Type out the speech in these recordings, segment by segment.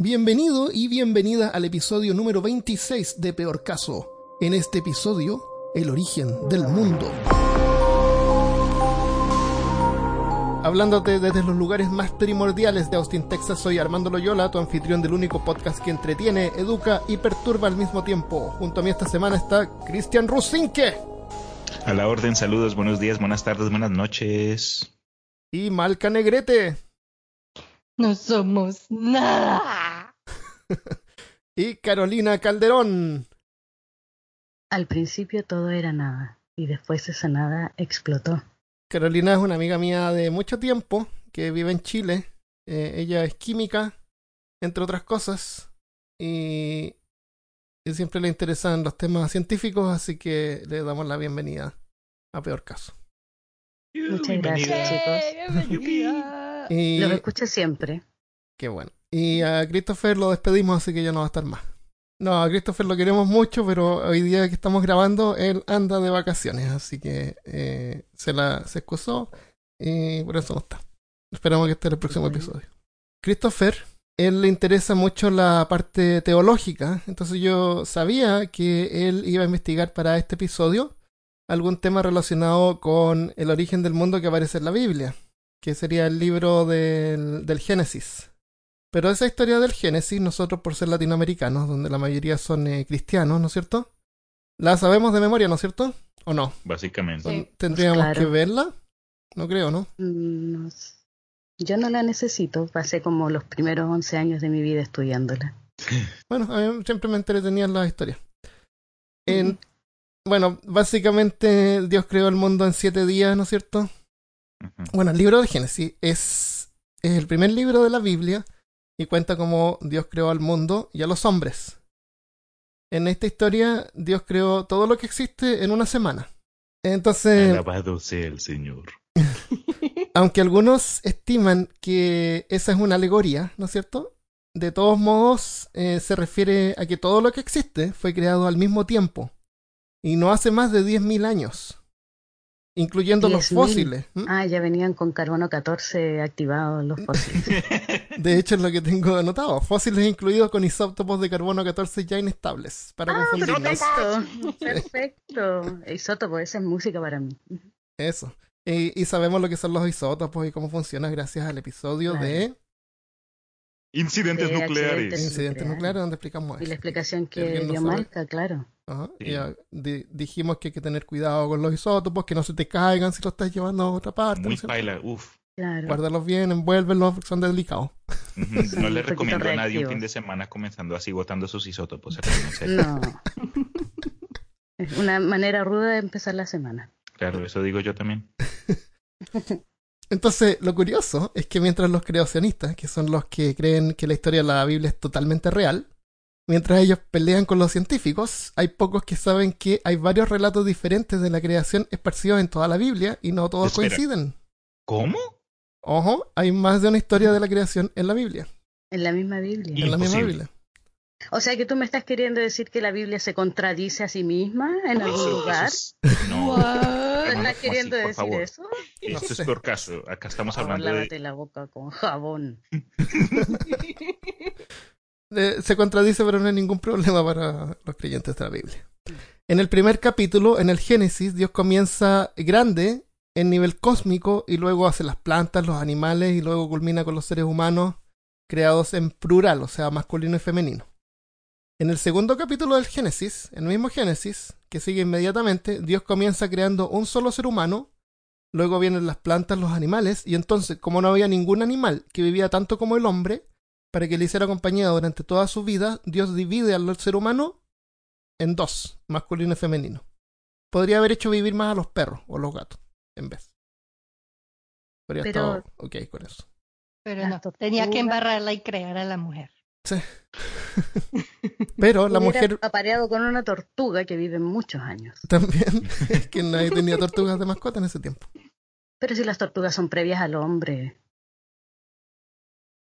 Bienvenido y bienvenida al episodio número 26 de Peor Caso. En este episodio, el origen del mundo. Hablándote desde los lugares más primordiales de Austin, Texas, soy Armando Loyola, tu anfitrión del único podcast que entretiene, educa y perturba al mismo tiempo. Junto a mí esta semana está Cristian Rusinque. A la orden, saludos, buenos días, buenas tardes, buenas noches. Y Malca Negrete. No somos nada. y Carolina Calderón. Al principio todo era nada y después esa nada explotó. Carolina es una amiga mía de mucho tiempo que vive en Chile. Eh, ella es química, entre otras cosas, y, y siempre le interesan los temas científicos, así que le damos la bienvenida a Peor Caso. Muchas gracias, chicos. Y, Los escucho siempre. Qué bueno. Y a Christopher lo despedimos, así que ya no va a estar más. No, a Christopher lo queremos mucho, pero hoy día que estamos grabando, él anda de vacaciones, así que eh, se la se excusó y por eso no está. Esperamos que esté en el próximo episodio. Christopher, él le interesa mucho la parte teológica, entonces yo sabía que él iba a investigar para este episodio algún tema relacionado con el origen del mundo que aparece en la Biblia, que sería el libro del, del Génesis. Pero esa historia del Génesis, nosotros por ser latinoamericanos, donde la mayoría son eh, cristianos, ¿no es cierto? La sabemos de memoria, ¿no es cierto? ¿O no? Básicamente. Sí. ¿Tendríamos Claro. que verla? No creo, ¿no? Mm, no. Yo no la necesito. Pasé como los primeros 11 años de mi vida estudiándola. Bueno, a mí siempre me entretenían las historias. En, bueno, básicamente Dios creó el mundo en siete días, ¿no es cierto? Bueno, el libro del Génesis es, es el primer libro de la Biblia y cuenta cómo Dios creó al mundo y a los hombres. En esta historia, Dios creó todo lo que existe en una semana. Entonces, Alabado sea el Señor. aunque algunos estiman que esa es una alegoría, ¿no es cierto? De todos modos, eh, se refiere a que todo lo que existe fue creado al mismo tiempo y no hace más de 10.000 años, incluyendo los 10.000. fósiles. Ah, ya venían con carbono 14 activados los fósiles. De hecho, es lo que tengo anotado. Fósiles incluidos con isótopos de carbono 14 ya inestables, para ah, perfecto. Perfecto. Isótopo, esa es música para mí. Eso. Y, y sabemos lo que son los isótopos y cómo funciona gracias al episodio Claro. de Incidentes De nucleares. Incidentes nuclear. Nucleares, donde explicamos Y la eso. explicación Que no dio. Malca, claro. Ajá, Sí. y di- dijimos que hay que tener cuidado con los isótopos, que no se te caigan si los estás llevando a otra parte. ¿no Muy es cierto? paila, uf. Claro. Guárdalos bien, envuélvelos, porque son delicados. No le recomiendo a nadie un fin de semana comenzando así botando sus isótopos. No. Es una manera ruda de empezar la semana. Claro, eso digo yo también. Entonces, lo curioso es que mientras los creacionistas, que son los que creen que la historia de la Biblia es totalmente real, mientras ellos pelean con los científicos, hay pocos que saben que hay varios relatos diferentes de la creación esparcidos en toda la Biblia y no todos Espera. coinciden. ¿Cómo? Ojo, hay más de una historia de la creación en la Biblia. En la misma Biblia. En la misma. Biblia. O sea que tú me estás queriendo decir que la Biblia se contradice a sí misma en algún Eso- lugar. es- No, estás no, queriendo así, por decir favor. eso? esto No es sé. peor caso. Acá estamos favor, hablando lávate de... la boca con jabón. Eh, se contradice, pero no hay ningún problema para los creyentes de la Biblia. En el primer capítulo, en el Génesis, Dios comienza grande en nivel cósmico y luego hace las plantas, los animales y luego culmina con los seres humanos creados en plural, o sea, masculino y femenino. En el segundo capítulo del Génesis, el mismo Génesis, que sigue inmediatamente, Dios comienza creando un solo ser humano, luego vienen las plantas, los animales, y entonces, como no había ningún animal que vivía tanto como el hombre, para que le hiciera compañía durante toda su vida, Dios divide al ser humano en dos, masculino y femenino. Podría haber hecho vivir más a los perros o los gatos en vez. Pero- estado ok con eso. Pero Las no, tortugas. tenía que embarrarla y crear a la mujer. Pero la mujer apareado con una tortuga que vive muchos años. también, es que nadie tenía tortugas de mascota en ese tiempo. Pero si las tortugas son previas al hombre.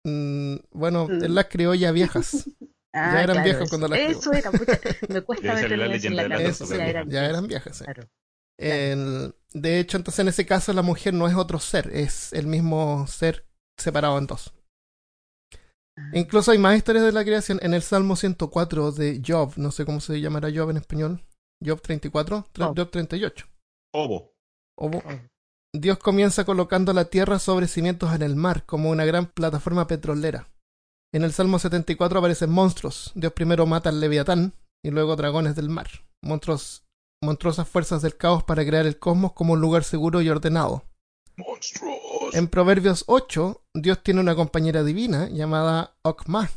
Mm, bueno, Mm. él las crió ya viejas. Ah, eran claro, viejas cuando las Eso era, pucha, me cuesta meterme en la cabeza. ya eran Ya eran viejas, sí. claro. El- de hecho, entonces en ese caso la mujer no es otro ser, es el mismo ser separado en dos. Ah, Incluso hay más historias de la creación en el Salmo 104 de Job, no sé cómo se llamará Job en español. Job 34, tra- Job. Job 38. Obo. O- oh, Dios comienza colocando la tierra sobre cimientos en el mar, como una gran plataforma petrolera. En el Salmo 74 aparecen monstruos. Dios primero mata al leviatán y luego dragones del mar. Monstruos, monstruosas fuerzas del caos para crear el cosmos como un lugar seguro y ordenado. Monstruos. En Proverbios 8, Dios tiene una compañera divina llamada Okma,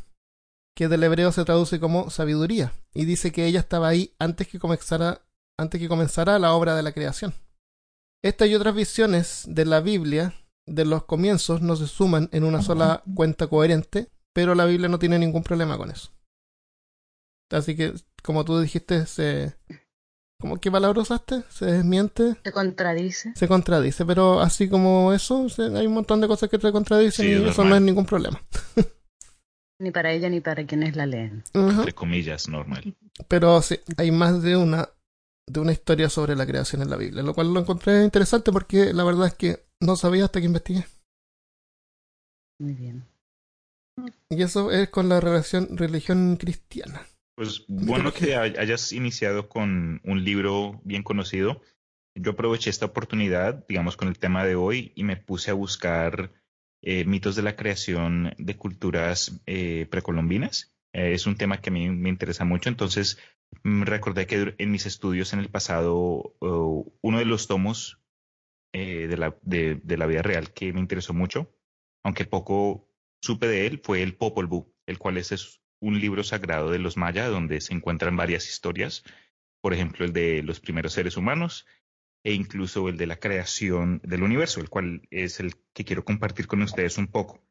que del hebreo se traduce como sabiduría, y dice que ella estaba ahí antes que comenzara, antes que comenzara la obra de la creación. Esta y otras visiones de la Biblia de los comienzos no se suman en una sola cuenta coherente, pero la Biblia no tiene ningún problema con eso. Así que, como tú dijiste, se... ¿cómo, ¿Qué palabra usaste? Se desmiente Se contradice. se contradice, pero así como eso, se- hay un montón de cosas que se contradicen Sí, y es eso no es ningún problema. Ni para ella ni para quienes la leen. Entre comillas, normal. Pero sí, hay más de una de una historia sobre la creación en la Biblia, lo cual lo encontré interesante porque la verdad es que no sabía hasta que investigué. Muy bien. Y eso es con la relación religión cristiana. Pues bueno que hay- hayas iniciado con un libro bien conocido. Yo aproveché esta oportunidad, digamos, con el tema de hoy y me puse a buscar eh, mitos de la creación de culturas eh, precolombinas. Eh, es un tema que a mí me interesa mucho, entonces mm, recordé que en mis estudios en el pasado, uno de los tomos eh, de, la, de, de la vida real que me interesó mucho, aunque poco supe de él, fue el Popol Vuh, el cual es, es un libro sagrado de los mayas donde se encuentran varias historias, por ejemplo, el de los primeros seres humanos e incluso el de la creación del universo, el cual es el que quiero compartir con ustedes un poco.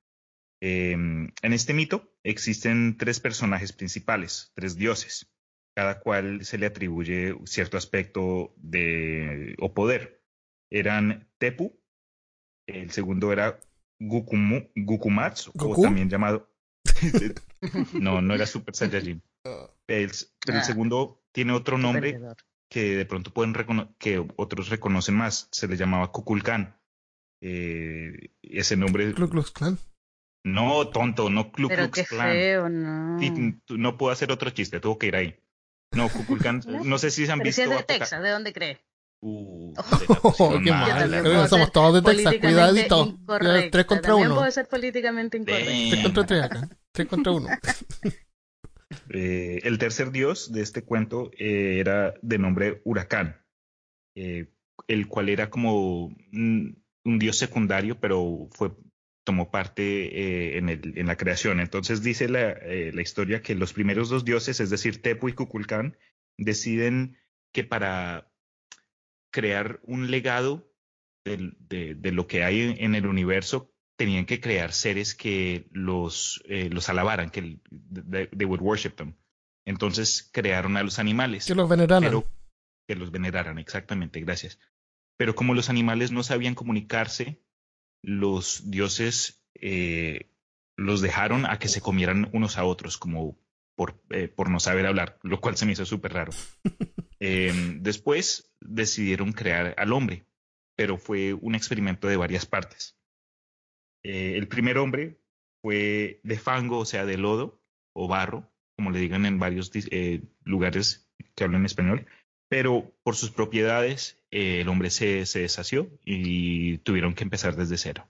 Eh, en este mito existen tres personajes principales, tres dioses, cada cual se le atribuye cierto aspecto de o poder. Eran Tepu, el segundo era Gukumu, Gukumatsu, ¿Goku? o también llamado no, no era Super Saiyajin. El, pero el Ah. segundo tiene otro nombre que de pronto pueden que otros reconocen más. Se le llamaba Kukulkan. Eh, ese nombre. Ku Klux Klan. No, tonto, no Pero Klux qué Klan. feo, ¿no? Sí, tú- no puedo hacer otro chiste, tuvo que ir ahí. No, Kukulkan, no sé si se han Pero si visto. es de Texas, ¿de dónde crees? Uh, Oh, qué mal, somos todos de Texas, cuidadito. Tres contra También uno. puedo ser políticamente incorrecta. Damn. Tres contra tres acá. Tres contra uno. Eh, el tercer dios de este cuento eh, era de nombre Huracán, eh, el cual era como un, un dios secundario, pero fue tomó parte eh, en, el- en la creación. Entonces dice la, eh, la historia que los primeros dos dioses, es decir, Tepu y Kukulcán, deciden que para crear un legado del- de, de lo que hay en, el universo, tenían que crear seres que los, eh, los alabaran, que they, they would worship them. Entonces crearon a los animales, Que los veneraran. pero que los veneraran, exactamente, gracias. Pero como los animales no sabían comunicarse, los dioses eh, los dejaron a que se comieran unos a otros, como por, eh, por no saber hablar, lo cual se me hizo súper raro. Eh, después decidieron crear al hombre, pero fue un experimento de varias partes. Eh, el primer hombre fue de fango, o sea, de lodo o barro, como le digan en varios eh, lugares que hablan español, pero por sus propiedades eh, el hombre se, se deshació y tuvieron que empezar desde cero.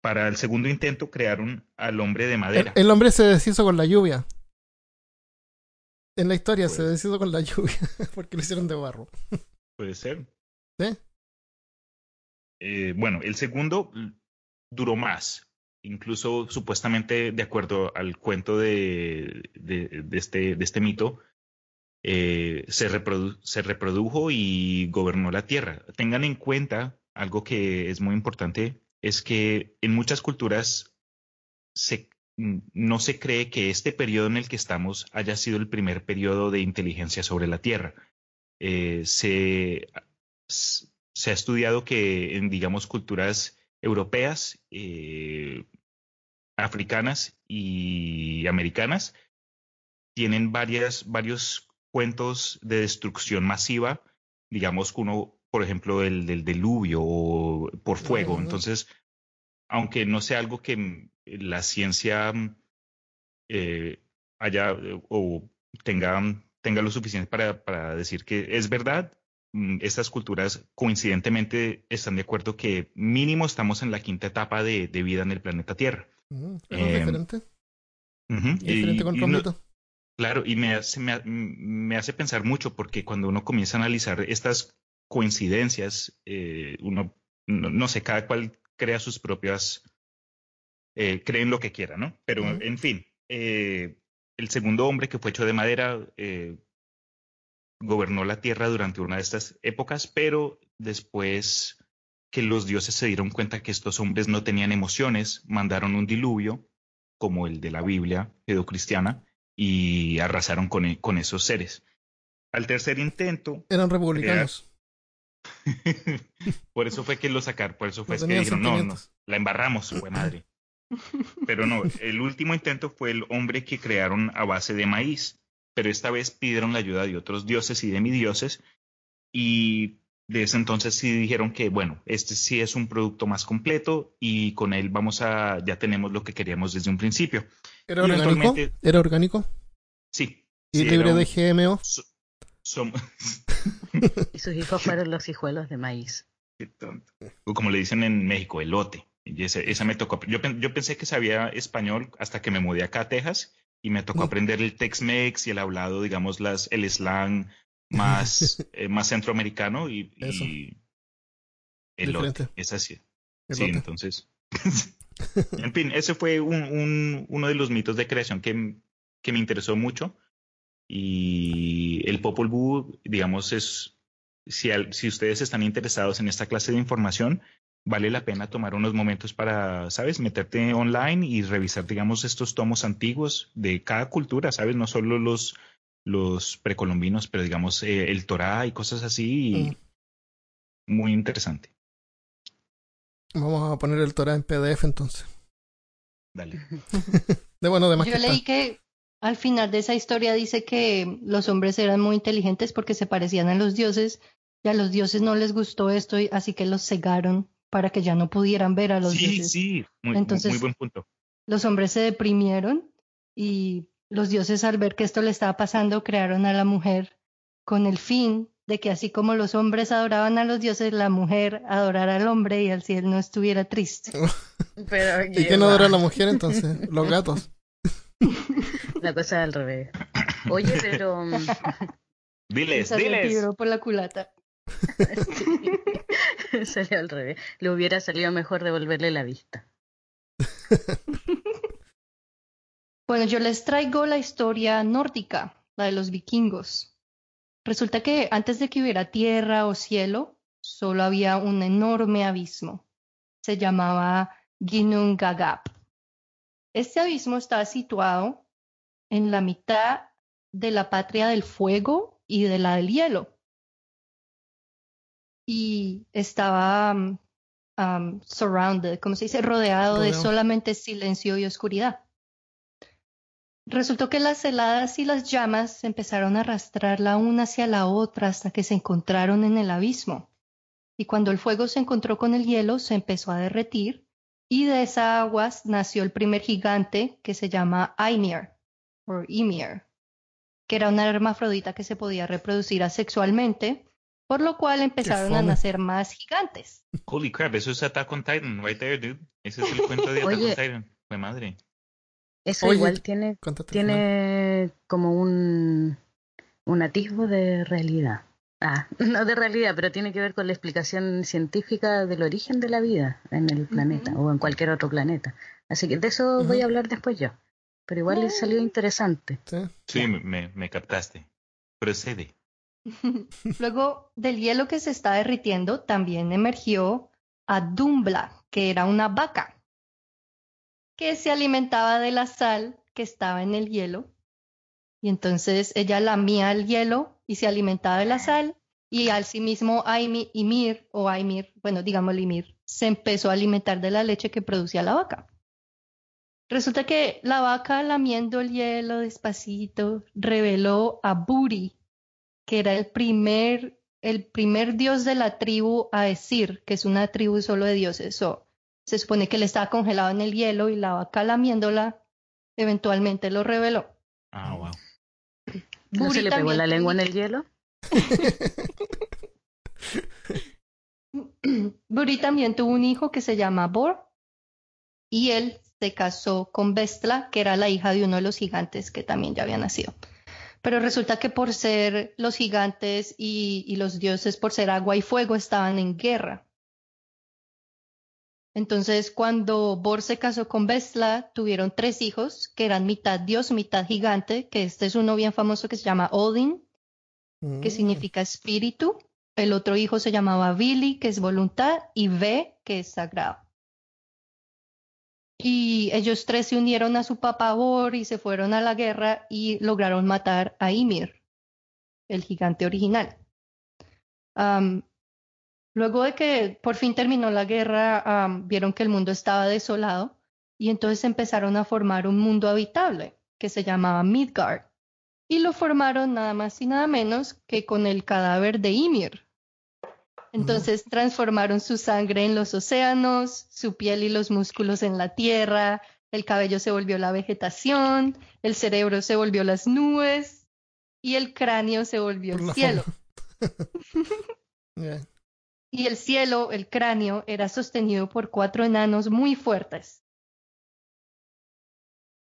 Para el segundo intento crearon al hombre de madera. el hombre se deshizo con la lluvia. En la historia se deshizo con la lluvia porque lo hicieron de barro. Puede ser. ¿Sí? Eh, bueno, el segundo duró más. Incluso supuestamente, de acuerdo al cuento de, de, de este, de este mito, eh, se, reprodu- se reprodujo y gobernó la tierra. Tengan en cuenta algo que es muy importante, es que en muchas culturas se, no se cree que este periodo en el que estamos haya sido el primer periodo de inteligencia sobre la tierra. Eh, se, se ha estudiado que en, digamos, culturas europeas, eh, africanas y americanas, tienen varias, varios cuentos de destrucción masiva, digamos, uno, por ejemplo, el del diluvio o por fuego. Entonces, aunque no sea algo que mm, la ciencia mm, eh, haya eh, o tenga, tenga lo suficiente para, para decir que es verdad. Mm, Estas culturas coincidentemente están de acuerdo que mínimo estamos en la quinta etapa de, de vida en el planeta Tierra. Mm, ¿Es Eh, diferente? ¿Es diferente y- con y no-? Claro, y me hace, me, me hace pensar mucho porque cuando uno comienza a analizar estas coincidencias, eh, uno, no, no sé, cada cual crea sus propias, eh, creen lo que quiera, ¿no? Pero, en fin, eh, el segundo hombre que fue hecho de madera eh, gobernó la tierra durante una de estas épocas, pero después que los dioses se dieron cuenta que estos hombres no tenían emociones, mandaron un diluvio, como el de la Biblia judeocristiana, y arrasaron con, e- con esos seres. Al tercer intento, Eran republicanos. por eso fue que lo sacaron, por eso fue No que dijeron, no, no, la embarramos, fue madre. Pero no, el último intento fue el hombre que crearon a base de maíz, pero esta vez pidieron la ayuda de otros dioses y demidioses, y de ese entonces sí dijeron que, bueno, este sí es un producto más completo y con él vamos a, ya tenemos lo que queríamos desde un principio. ¿Era y orgánico? ¿Era orgánico? Sí. ¿Y sí, libre era de un- GMO? so- Y sus hijos fueron los hijuelos de maíz. Qué tonto. O como le dicen en México, elote. Y ese- esa me tocó. Yo, yo pensé que sabía español hasta que me mudé acá a Texas y me tocó Mm. aprender el Tex-Mex y el hablado, digamos, las, el slang más, eh, más centroamericano y, y elote. Es así. Sí, entonces. en fin, ese fue un, un- uno de los mitos de creación que, que me interesó mucho. Y el Popol Vuh, digamos, es. Si, al- si ustedes están interesados en esta clase de información, vale la pena tomar unos momentos para, ¿sabes?, meterte online y revisar, digamos, estos tomos antiguos de cada cultura, ¿sabes? No solo los, los precolombinos, pero digamos, eh, el Torá y cosas así. y Mm. Muy interesante. Vamos a poner el Torah en PDF entonces. Dale. De bueno, de más Yo que leí está. que al final de esa historia dice que los hombres eran muy inteligentes porque se parecían a los dioses y a los dioses no les gustó esto y así que los cegaron para que ya no pudieran ver a los Sí, dioses. sí, muy, Entonces- muy buen punto. Los hombres se deprimieron y los dioses al ver que esto le estaba pasando crearon a la mujer con el fin de que así como los hombres adoraban a los dioses, la mujer adorara al hombre y así él no estuviera triste. Pero ¿Y quién adora a la mujer entonces? Los gatos. La cosa al revés. Oye, pero mm, Diles, Salió el diles. tiro por la culata. sí, salió al revés. Le hubiera salido mejor devolverle la vista. Bueno, yo les traigo la historia nórdica, la de los vikingos. Resulta que antes de que hubiera tierra o cielo, solo había un enorme abismo. Se llamaba Ginnungagap. Este abismo estaba situado en la mitad de la patria del fuego y de la del hielo. Y estaba um, um, surrounded, ¿cómo se dice? Rodeado de solamente silencio y oscuridad. Resultó que las heladas y las llamas empezaron a arrastrar la una hacia la otra hasta que se encontraron en el abismo. Y cuando el fuego se encontró con el hielo, se empezó a derretir, y de esas aguas nació el primer gigante que se llama Ymir, o Ymir, que era una hermafrodita que se podía reproducir asexualmente, por lo cual empezaron a nacer más gigantes. Holy crap, eso es Attack on Titan, right there, dude. Ese es el cuento de Attack Oye. on Titan. Fue madre. Eso Oye, igual tiene, final. tiene como un, un atisbo de realidad. Ah, no de realidad, pero tiene que ver con la explicación científica del origen de la vida en el planeta o en cualquier otro planeta. Así que de eso voy a hablar después yo. Pero igual le salió interesante. Sí. Sí, me, me captaste. Procede. Luego del hielo que se está derritiendo, también emergió Adumbla, que era una vaca, que se alimentaba de la sal que estaba en el hielo. Y entonces ella lamía el hielo y se alimentaba de la sal. Y al sí mismo Aimi- Ymir, o Aimir, bueno, digamos Ymir, se empezó a alimentar de la leche que producía la vaca. Resulta que la vaca lamiendo el hielo despacito reveló a Buri, que era el primer, el primer dios de la tribu a decir que es una tribu solo de dioses. So, se supone que él estaba congelado en el hielo y la vaca lamiéndola eventualmente lo reveló. Ah, wow. ¿No Buri se le pegó también la tuvo lengua en un el hielo? Buri también tuvo un hijo que se llama Bor y él se casó con Vestla, que era la hija de uno de los gigantes que también ya había nacido. Pero resulta que por ser los gigantes y, y los dioses, por ser agua y fuego, estaban en guerra. Entonces, cuando Bor se casó con Vestla, tuvieron tres hijos, que eran mitad dios, mitad gigante, que este es uno bien famoso que se llama Odin, que Mm. significa espíritu. El otro hijo se llamaba Vili, que es voluntad, y Ve, que es sagrado. Y ellos tres se unieron a su papá Bor y se fueron a la guerra y lograron matar a Ymir, el gigante original. Luego de que por fin terminó la guerra, vieron que el mundo estaba desolado y entonces empezaron a formar un mundo habitable que se llamaba Midgard y lo formaron nada más y nada menos que con el cadáver de Ymir. Entonces transformaron su sangre en los océanos, su piel y los músculos en la tierra, el cabello se volvió la vegetación, el cerebro se volvió las nubes y el cráneo se volvió el cielo. Y el cielo, el cráneo, era sostenido por cuatro enanos muy fuertes.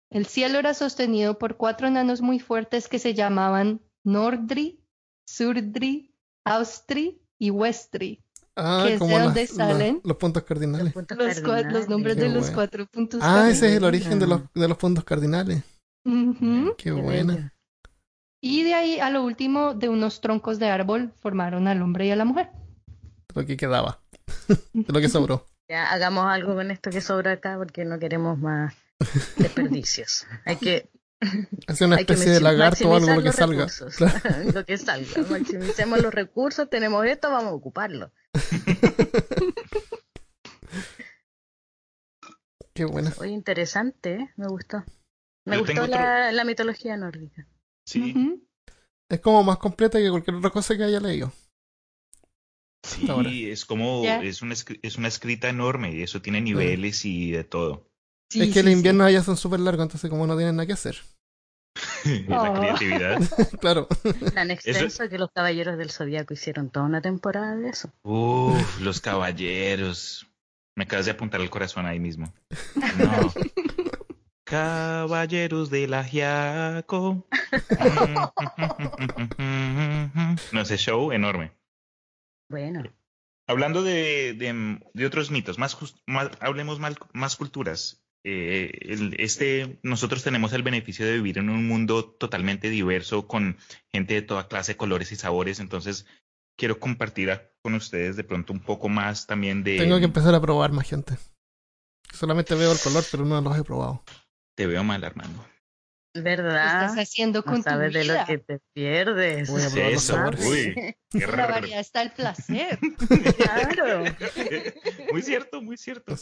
El cielo era sostenido por cuatro enanos muy fuertes que se llamaban Nordri, Surdri, Austri y Westri. Ah, que es como de donde las- salen los puntos cardinales. Los puntos Los, cua- los cardinales. nombres Qué de los bueno. cuatro puntos Ah, ese es el cardinales. origen de los, de los puntos cardinales. Ujú. Qué Qué buena. bello. Y de ahí a lo último, de unos troncos de árbol, formaron al hombre y a la mujer. Lo que quedaba. De lo que sobró. Ya hagamos algo con esto que sobra acá porque no queremos más desperdicios. Hay que, Hacer una especie de lagarto o algo lo que salga. Claro. lo que salga. Maximicemos los recursos, tenemos esto, vamos a ocuparlo. Qué buena. Oye, interesante, ¿eh? me gustó. Me Yo gustó otro- la, la mitología nórdica. Sí. Es como más completa que cualquier otra cosa que haya leído. sí, es como, es una, es una escrita enorme y eso tiene niveles y de todo. Sí, es que sí, el sí. invierno allá son súper largos, entonces como no tienen nada que hacer. la Oh. creatividad. claro. Tan extenso que los caballeros del zodiaco hicieron toda una temporada de eso. Uf, los caballeros. Me acabas de apuntar el corazón ahí mismo. No. Caballeros del Ajiaco. No sé, show enorme. Bueno, Hablando de, de, de otros mitos, más, más- hablemos mal- más culturas. Eh, el- este, nosotros tenemos el beneficio de vivir en un mundo totalmente diverso, con gente de toda clase, colores y sabores. Entonces, quiero compartir a- con ustedes de pronto un poco más también de. Tengo que empezar a probar más gente. Solamente veo el color, pero no los he probado. Te veo mal, Armando. ¿Qué ¿verdad? estás haciendo con No tu sabes de lo que te pierdes. Voy a probar los Eso, sabores. uy, qué la variedad está el placer. Claro. muy cierto, muy cierto.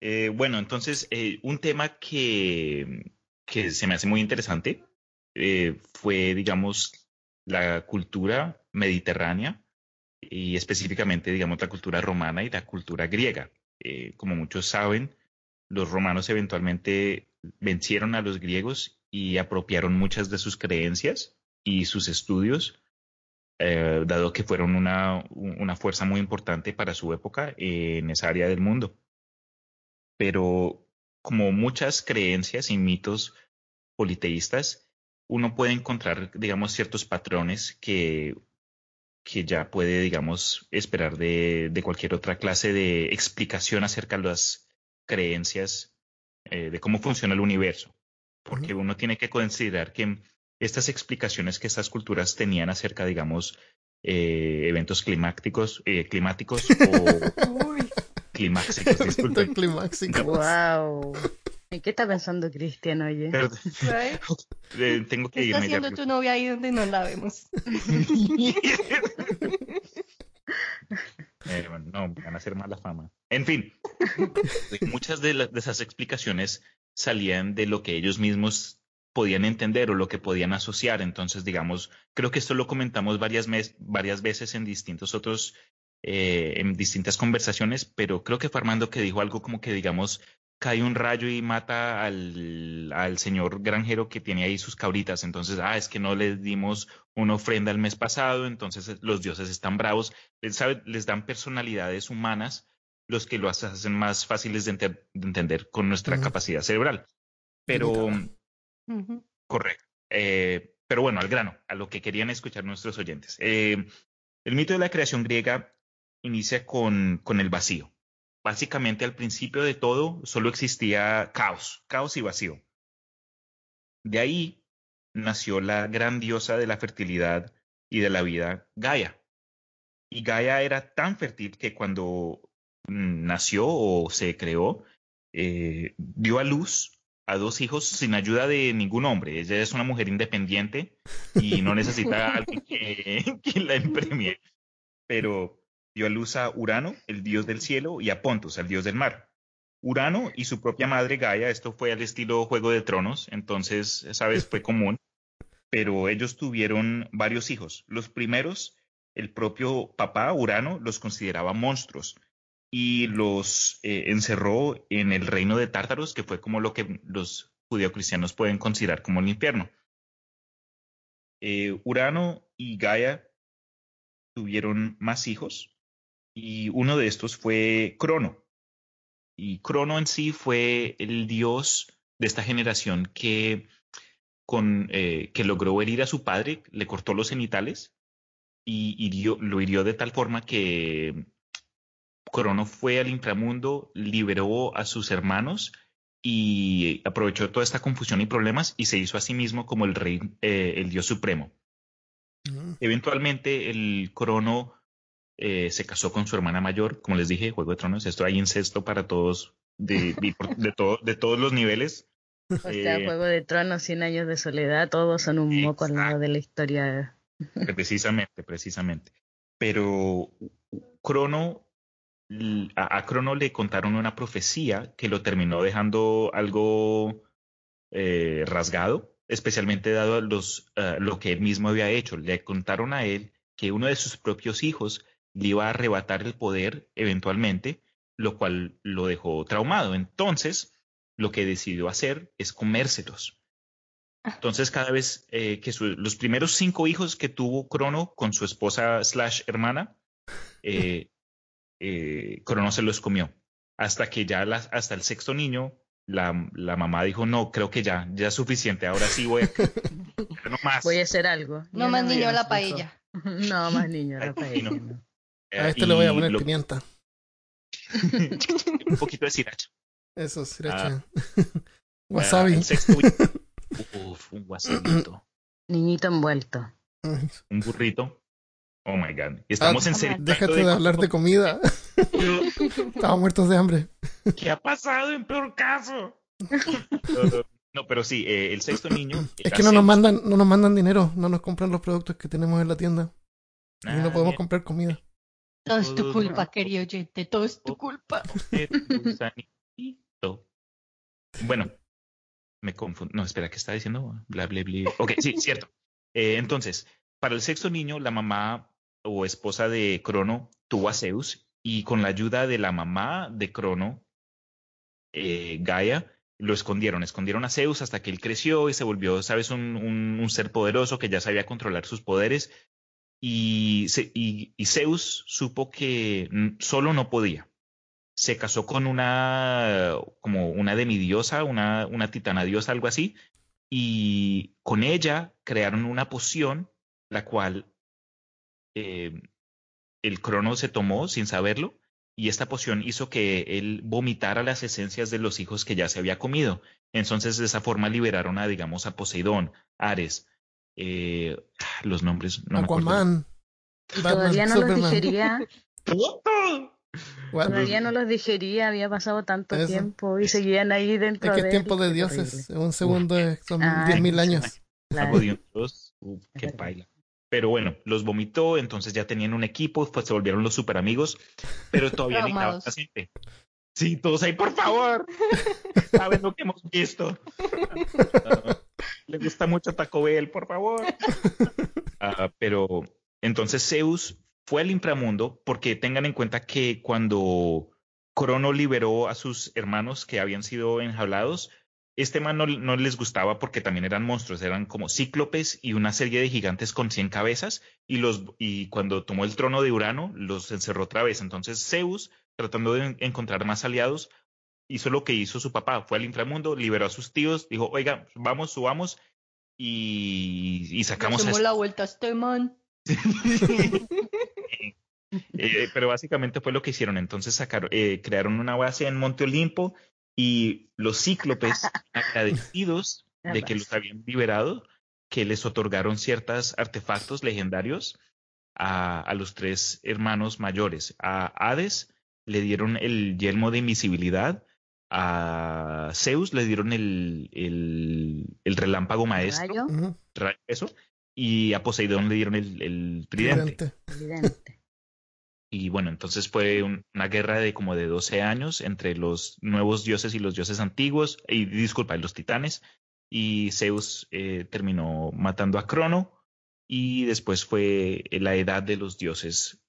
Eh, bueno, entonces, eh, un tema que, que se me hace muy interesante eh, fue, digamos, la cultura mediterránea y específicamente, digamos, la cultura romana y la cultura griega. Como muchos saben, los romanos eventualmente vencieron a los griegos y apropiaron muchas de sus creencias y sus estudios, dado que fueron una, una fuerza muy importante para su época en esa área del mundo pero como muchas creencias y mitos politeístas, uno puede encontrar, digamos, ciertos patrones que, que ya puede, digamos, esperar de, de cualquier otra clase de explicación acerca de las creencias eh, de cómo funciona el universo. Porque uno tiene que considerar que estas explicaciones que estas culturas tenían acerca, digamos, eh, eventos climáticos, eh, climáticos o climáxicos, disculpen. Estoy climáxico. Wow. ¿En qué está pensando Cristian, oye? Perdón, eh, tengo que ¿Qué está irme ya. haciendo tu novia ahí donde no la vemos? Eh, bueno, no, van a hacer mala fama. En fin, muchas de, la- de esas explicaciones salían de lo que ellos mismos podían entender o lo que podían asociar. Entonces, digamos, creo que esto lo comentamos varias, mes- varias veces en distintos otros, eh, en distintas conversaciones, pero creo que fue Armando que dijo algo como que, digamos, cae un rayo y mata al, al, señor granjero que tiene ahí sus cabritas. Entonces, ah, es que no les dimos una ofrenda el mes pasado, entonces los dioses están bravos. Les, les dan personalidades humanas, los que lo hacen más fáciles de, entender con nuestra capacidad cerebral. Pero, correcto. Eh, pero bueno, al grano, a lo que querían escuchar nuestros oyentes. Eh, el mito de la creación griega inicia con, con el vacío básicamente al principio de todo solo existía caos, caos y vacío. De ahí nació la gran diosa de la fertilidad y de la vida, Gaia. Y Gaia era tan fértil que cuando nació o se creó, eh, dio a luz a dos hijos sin ayuda de ningún hombre. Ella es una mujer independiente y no necesita a alguien que, que la empremie. Pero dio a luz a Urano, el dios del cielo, y a Pontus, el dios del mar. Urano y su propia madre Gaia, esto fue al estilo Juego de Tronos, entonces, sabes, fue común, pero ellos tuvieron varios hijos. Los primeros, el propio papá Urano los consideraba monstruos y los eh, encerró en el reino de Tártaros, que fue como lo que los judeocristianos pueden considerar como el infierno. Eh, Urano y Gaia tuvieron más hijos, y uno de estos fue Crono. Y Crono en sí fue el dios de esta generación que, con, eh, que logró herir a su padre, le cortó los genitales y lo hirió de tal forma que Crono fue al inframundo, liberó a sus hermanos y aprovechó toda esta confusión y problemas y se hizo a sí mismo como el rey, eh, el dios supremo. Mm. Eventualmente el Crono eh, se casó con su hermana mayor, como les dije, Juego de Tronos, esto hay incesto para todos, de, de, de todos los niveles. O sea, eh, Juego de Tronos, Cien años de soledad, todos son un moco al lado de la historia. Precisamente, precisamente. Pero Crono, a, Crono le contaron una profecía que lo terminó dejando algo eh, rasgado, especialmente dado los, lo que él mismo había hecho. Le contaron a él que uno de sus propios hijos le iba a arrebatar el poder eventualmente, lo cual lo dejó traumado. Entonces, lo que decidió hacer es comérselos. Ah. Entonces, cada vez eh, que los primeros cinco hijos que tuvo Crono con su esposa slash hermana, eh, eh, Crono se los comió. Hasta que ya hasta el sexto niño, la, la, mamá dijo, no, creo que ya, ya es suficiente, ahora sí voy a... no más. Voy a hacer algo. No más niño a la paella. No más niño a la paella. A este le voy a poner pimienta. un poquito de sriracha. Eso, sriracha. Ah. wasabi. Uf, un wasabito. Niñito envuelto. Un burrito. Oh my god. estamos en serio. Déjate de, hablar de comida. Estamos muertos de hambre. ¿Qué ha pasado en peor caso? No, pero sí, eh, el sexto niño. Es que no nos mandan, no nos mandan dinero, no nos compran los productos que tenemos en la tienda. y no ah, podemos comprar comida. Todo es tu culpa, querido oyente, todo es tu culpa. bueno, me confundo. No, espera, ¿qué está diciendo? Bla, bla, bla. Ok, sí, cierto. Eh, entonces, para el sexto niño, la mamá o esposa de Crono tuvo a Zeus y con la ayuda de la mamá de Crono, eh, Gaia, lo escondieron. Escondieron a Zeus hasta que él creció y se volvió, sabes, un, un ser poderoso que ya sabía controlar sus poderes y, Zeus supo que solo no podía. Se casó con una, como una demidiosa, una, una titana diosa, algo así, y con ella crearon una poción, la cual eh, el crono se tomó sin saberlo, y esta poción hizo que él vomitara las esencias de los hijos que ya se había comido. Entonces, de esa forma liberaron a, digamos, a Poseidón, Ares, eh, los nombres no Aquaman. Todavía no los digería. Todavía no los digería, había pasado tanto tiempo y seguían ahí dentro. Es que tiempo de dioses, un segundo son 10.000 años. qué paila. Pero bueno, los vomitó, entonces ya tenían un equipo, pues se volvieron los super amigos, pero todavía necesitaban paciente. Sí, todos ahí, por favor. Saben lo que hemos visto. Le gusta mucho Taco Bell, por favor. Ah, pero entonces Zeus fue al inframundo porque tengan en cuenta que cuando Crono liberó a sus hermanos que habían sido enjaulados. Este man no, les gustaba porque también eran monstruos, eran como cíclopes y una serie de gigantes con 100 cabezas. Y, los, y cuando tomó el trono de Urano, los encerró otra vez. Entonces Zeus, tratando de encontrar más aliados, hizo lo que hizo su papá, fue al inframundo, liberó a sus tíos, dijo, oiga, vamos, subamos y, y sacamos... Hacemos la vuelta a este man. eh, pero básicamente fue lo que hicieron. Entonces sacaron, eh, crearon una base en Monte Olimpo y los cíclopes, agradecidos de que los habían liberado, que les otorgaron ciertos artefactos legendarios a, a los tres hermanos mayores. A Hades le dieron el yelmo de invisibilidad, a Zeus le dieron el, el, el relámpago maestro, Ujú. eso, y a Poseidón le dieron el, el tridente. Tridente. Y bueno, entonces fue un- una guerra de como de 12 años entre los nuevos dioses y los dioses antiguos, y disculpa, los titanes, y Zeus eh, terminó matando a Crono, y después fue la edad de los dioses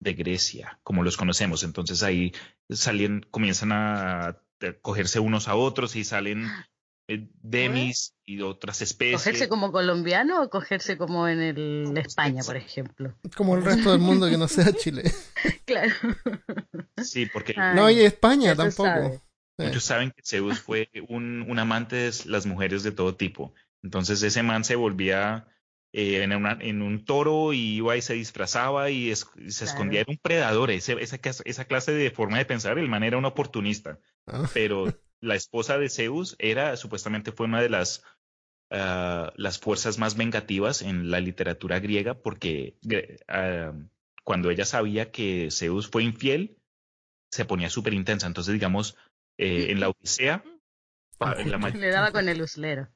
de Grecia, como los conocemos. Entonces ahí salen, comienzan a cogerse unos a otros y salen eh, demis y otras especies. ¿Cogerse como colombiano o cogerse como en el España, por ejemplo? Como el resto del mundo que no sea Chile. Claro. Sí, porque Ah, No, y España tampoco. sabe. Sí. Muchos saben que Zeus fue un, un amante de las mujeres de todo tipo. Entonces ese man se volvía eh, en, una- en un toro y iba y se disfrazaba y, es- y se Claro. escondía. Era un predador. Ese- esa, esa clase de forma de pensar, el man era un oportunista. Ah, Pero la esposa de Zeus era, supuestamente fue una de las, ah, las fuerzas más vengativas en la literatura griega porque ah, cuando ella sabía que Zeus fue infiel, se ponía súper intensa. Entonces, digamos, eh, en la Odisea, pa- la Le daba con el uslero.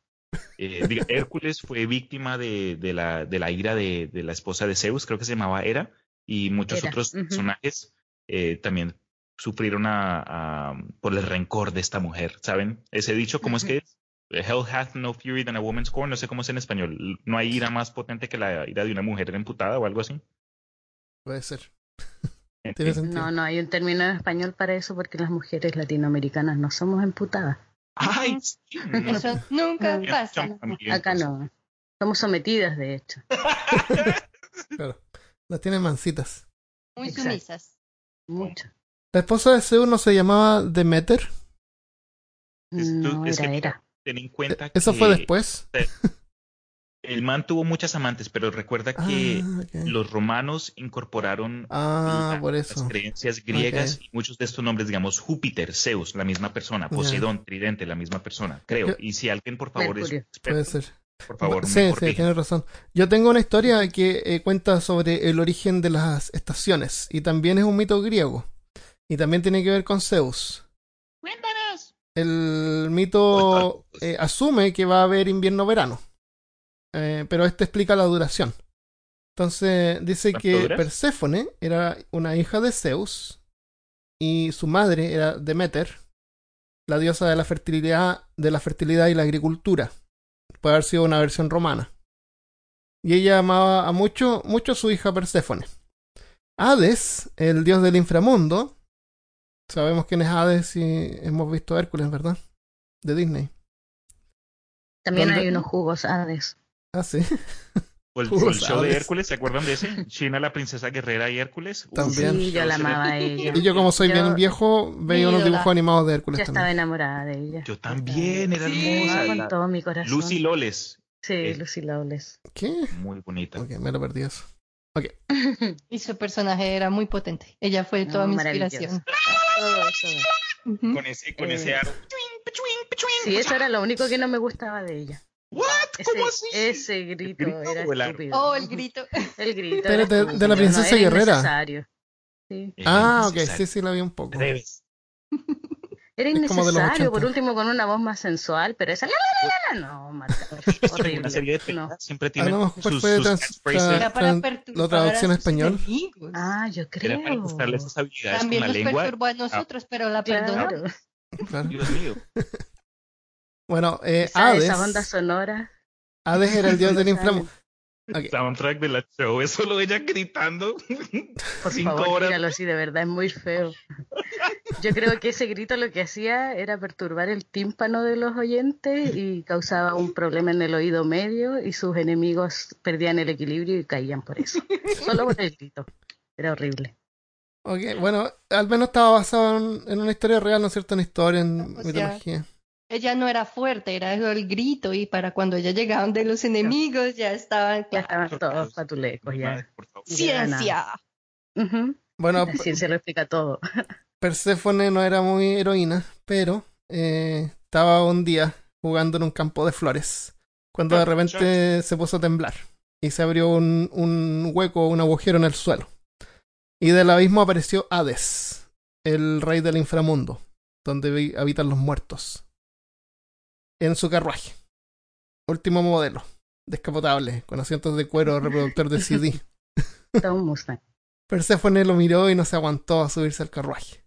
eh, diga, Hércules fue víctima de, de, la, de la ira de, de la esposa de Zeus, creo que se llamaba Hera, y muchos Hera, otros personajes eh, también sufrieron a, a- por el rencor de esta mujer, ¿saben? Ese dicho, ¿cómo es que es? Hell hath no fury than a woman's scorn, no sé cómo es en español. No hay ira más potente que la ira de una mujer emputada o algo así. puede ser. No, no hay un término en español para eso porque las mujeres latinoamericanas no somos emputadas. ¡Ay! sí, no, Eso nunca No, pasa. Acá pues. no. Somos sometidas, de hecho. Claro. Las tiene mansitas. Muy Exacto. sumisas. Mucho. La esposa de Zeus no se llamaba Demeter. No, es que era, era. Ten en cuenta Eso que fue después. el man tuvo muchas amantes, pero recuerda que Ah, los romanos incorporaron Ah, la- por las creencias griegas y muchos de estos nombres, digamos, Júpiter, Zeus, la misma persona, Poseidón, Tridente, la misma persona, creo. Yo- Y si alguien, por favor, es Mercurio. Puede experto, ser. por favor, sí, me sí, tienes razón. Yo tengo una historia que eh, cuenta sobre el origen de las estaciones y también es un mito griego y también tiene que ver con Zeus. ¡Cuéntanos! El mito eh, asume que va a haber invierno-verano, eh, pero este explica la duración. Entonces dice ¿Cuánto que dura? Perséfone era una hija de Zeus y su madre era Demeter, la diosa de la fertilidad, de la fertilidad y la agricultura. Puede haber sido una versión romana. Y ella amaba a mucho, mucho a su hija Perséfone. Hades, el dios del inframundo, sabemos quién es Hades y hemos visto Hércules, ¿verdad? De Disney. También ¿Dónde? hay unos jugos Hades. Ah, sí. O el, show de. Hércules, ¿se acuerdan de ese? China, la princesa guerrera y Hércules. También. Sí, yo la amaba a ella. Y yo como soy Yo- bien viejo, veía unos dibujos animados de Hércules Yo estaba también. enamorada de ella. Yo también, era Sí. hermosa. con todo mi corazón. Lucy Loles, Sí, Eh. Lucy Lawless. ¿Qué? muy bonita. Ok, me lo perdí eso. Y su personaje era muy potente. Ella fue toda No, mi inspiración. Todo eso. Ujú. Con ese, con Eh. ese aro. Sí, eso era lo único que no me gustaba de ella. ¿What? Ese, ¿Cómo así? ese grito, grito era o estúpido. Oh, el grito. El grito. Pero de- la princesa era guerrera. Sí. Ah, ok, sí, sí, la vi un poco. Debes. Era innecesario, por 80. último con una voz más sensual, pero esa la la la la la no, Marta, horrible. Una serie de No. siempre A tienen lo mejor sus, sus trans- la traducción español. enemigos. Ah, yo Era para creo. gustarles sus habilidades También con la lengua. perturbó a nosotros, pero la perdonamos. Claro. Claro. Dios mío. Bueno, eh, Esa, Hades, esa banda sonora. Hades era el dios del. Soundtrack de la show es solo ella gritando. Por Cinco favor, horas. dígalo así, de verdad es muy feo. Yo creo que ese grito lo que hacía era perturbar el tímpano de los oyentes y causaba un problema en el oído medio y sus enemigos perdían el equilibrio y caían por eso. Solo por el grito. Era horrible. Ok, bueno, al menos estaba basado en, en una historia real, ¿no es cierto? Una historia en O sea, mitología. Ella no era fuerte, era el grito y para cuando ya llegaban de los enemigos ya estaban... Ya estaban todos patulecos ya. ¡Ciencia! Ujú. Bueno, La ciencia lo explica todo. Perséfone no era muy heroína, pero eh, estaba un día jugando en un campo de flores, cuando de Ah, repente se puso a temblar y se abrió un, un hueco, un agujero en el suelo. Y del abismo apareció Hades, el rey del inframundo, donde habitan los muertos, en su carruaje. Último modelo, descapotable, con asientos de cuero reproductor de CD. Perséfone lo miró y no se aguantó a subirse al carruaje.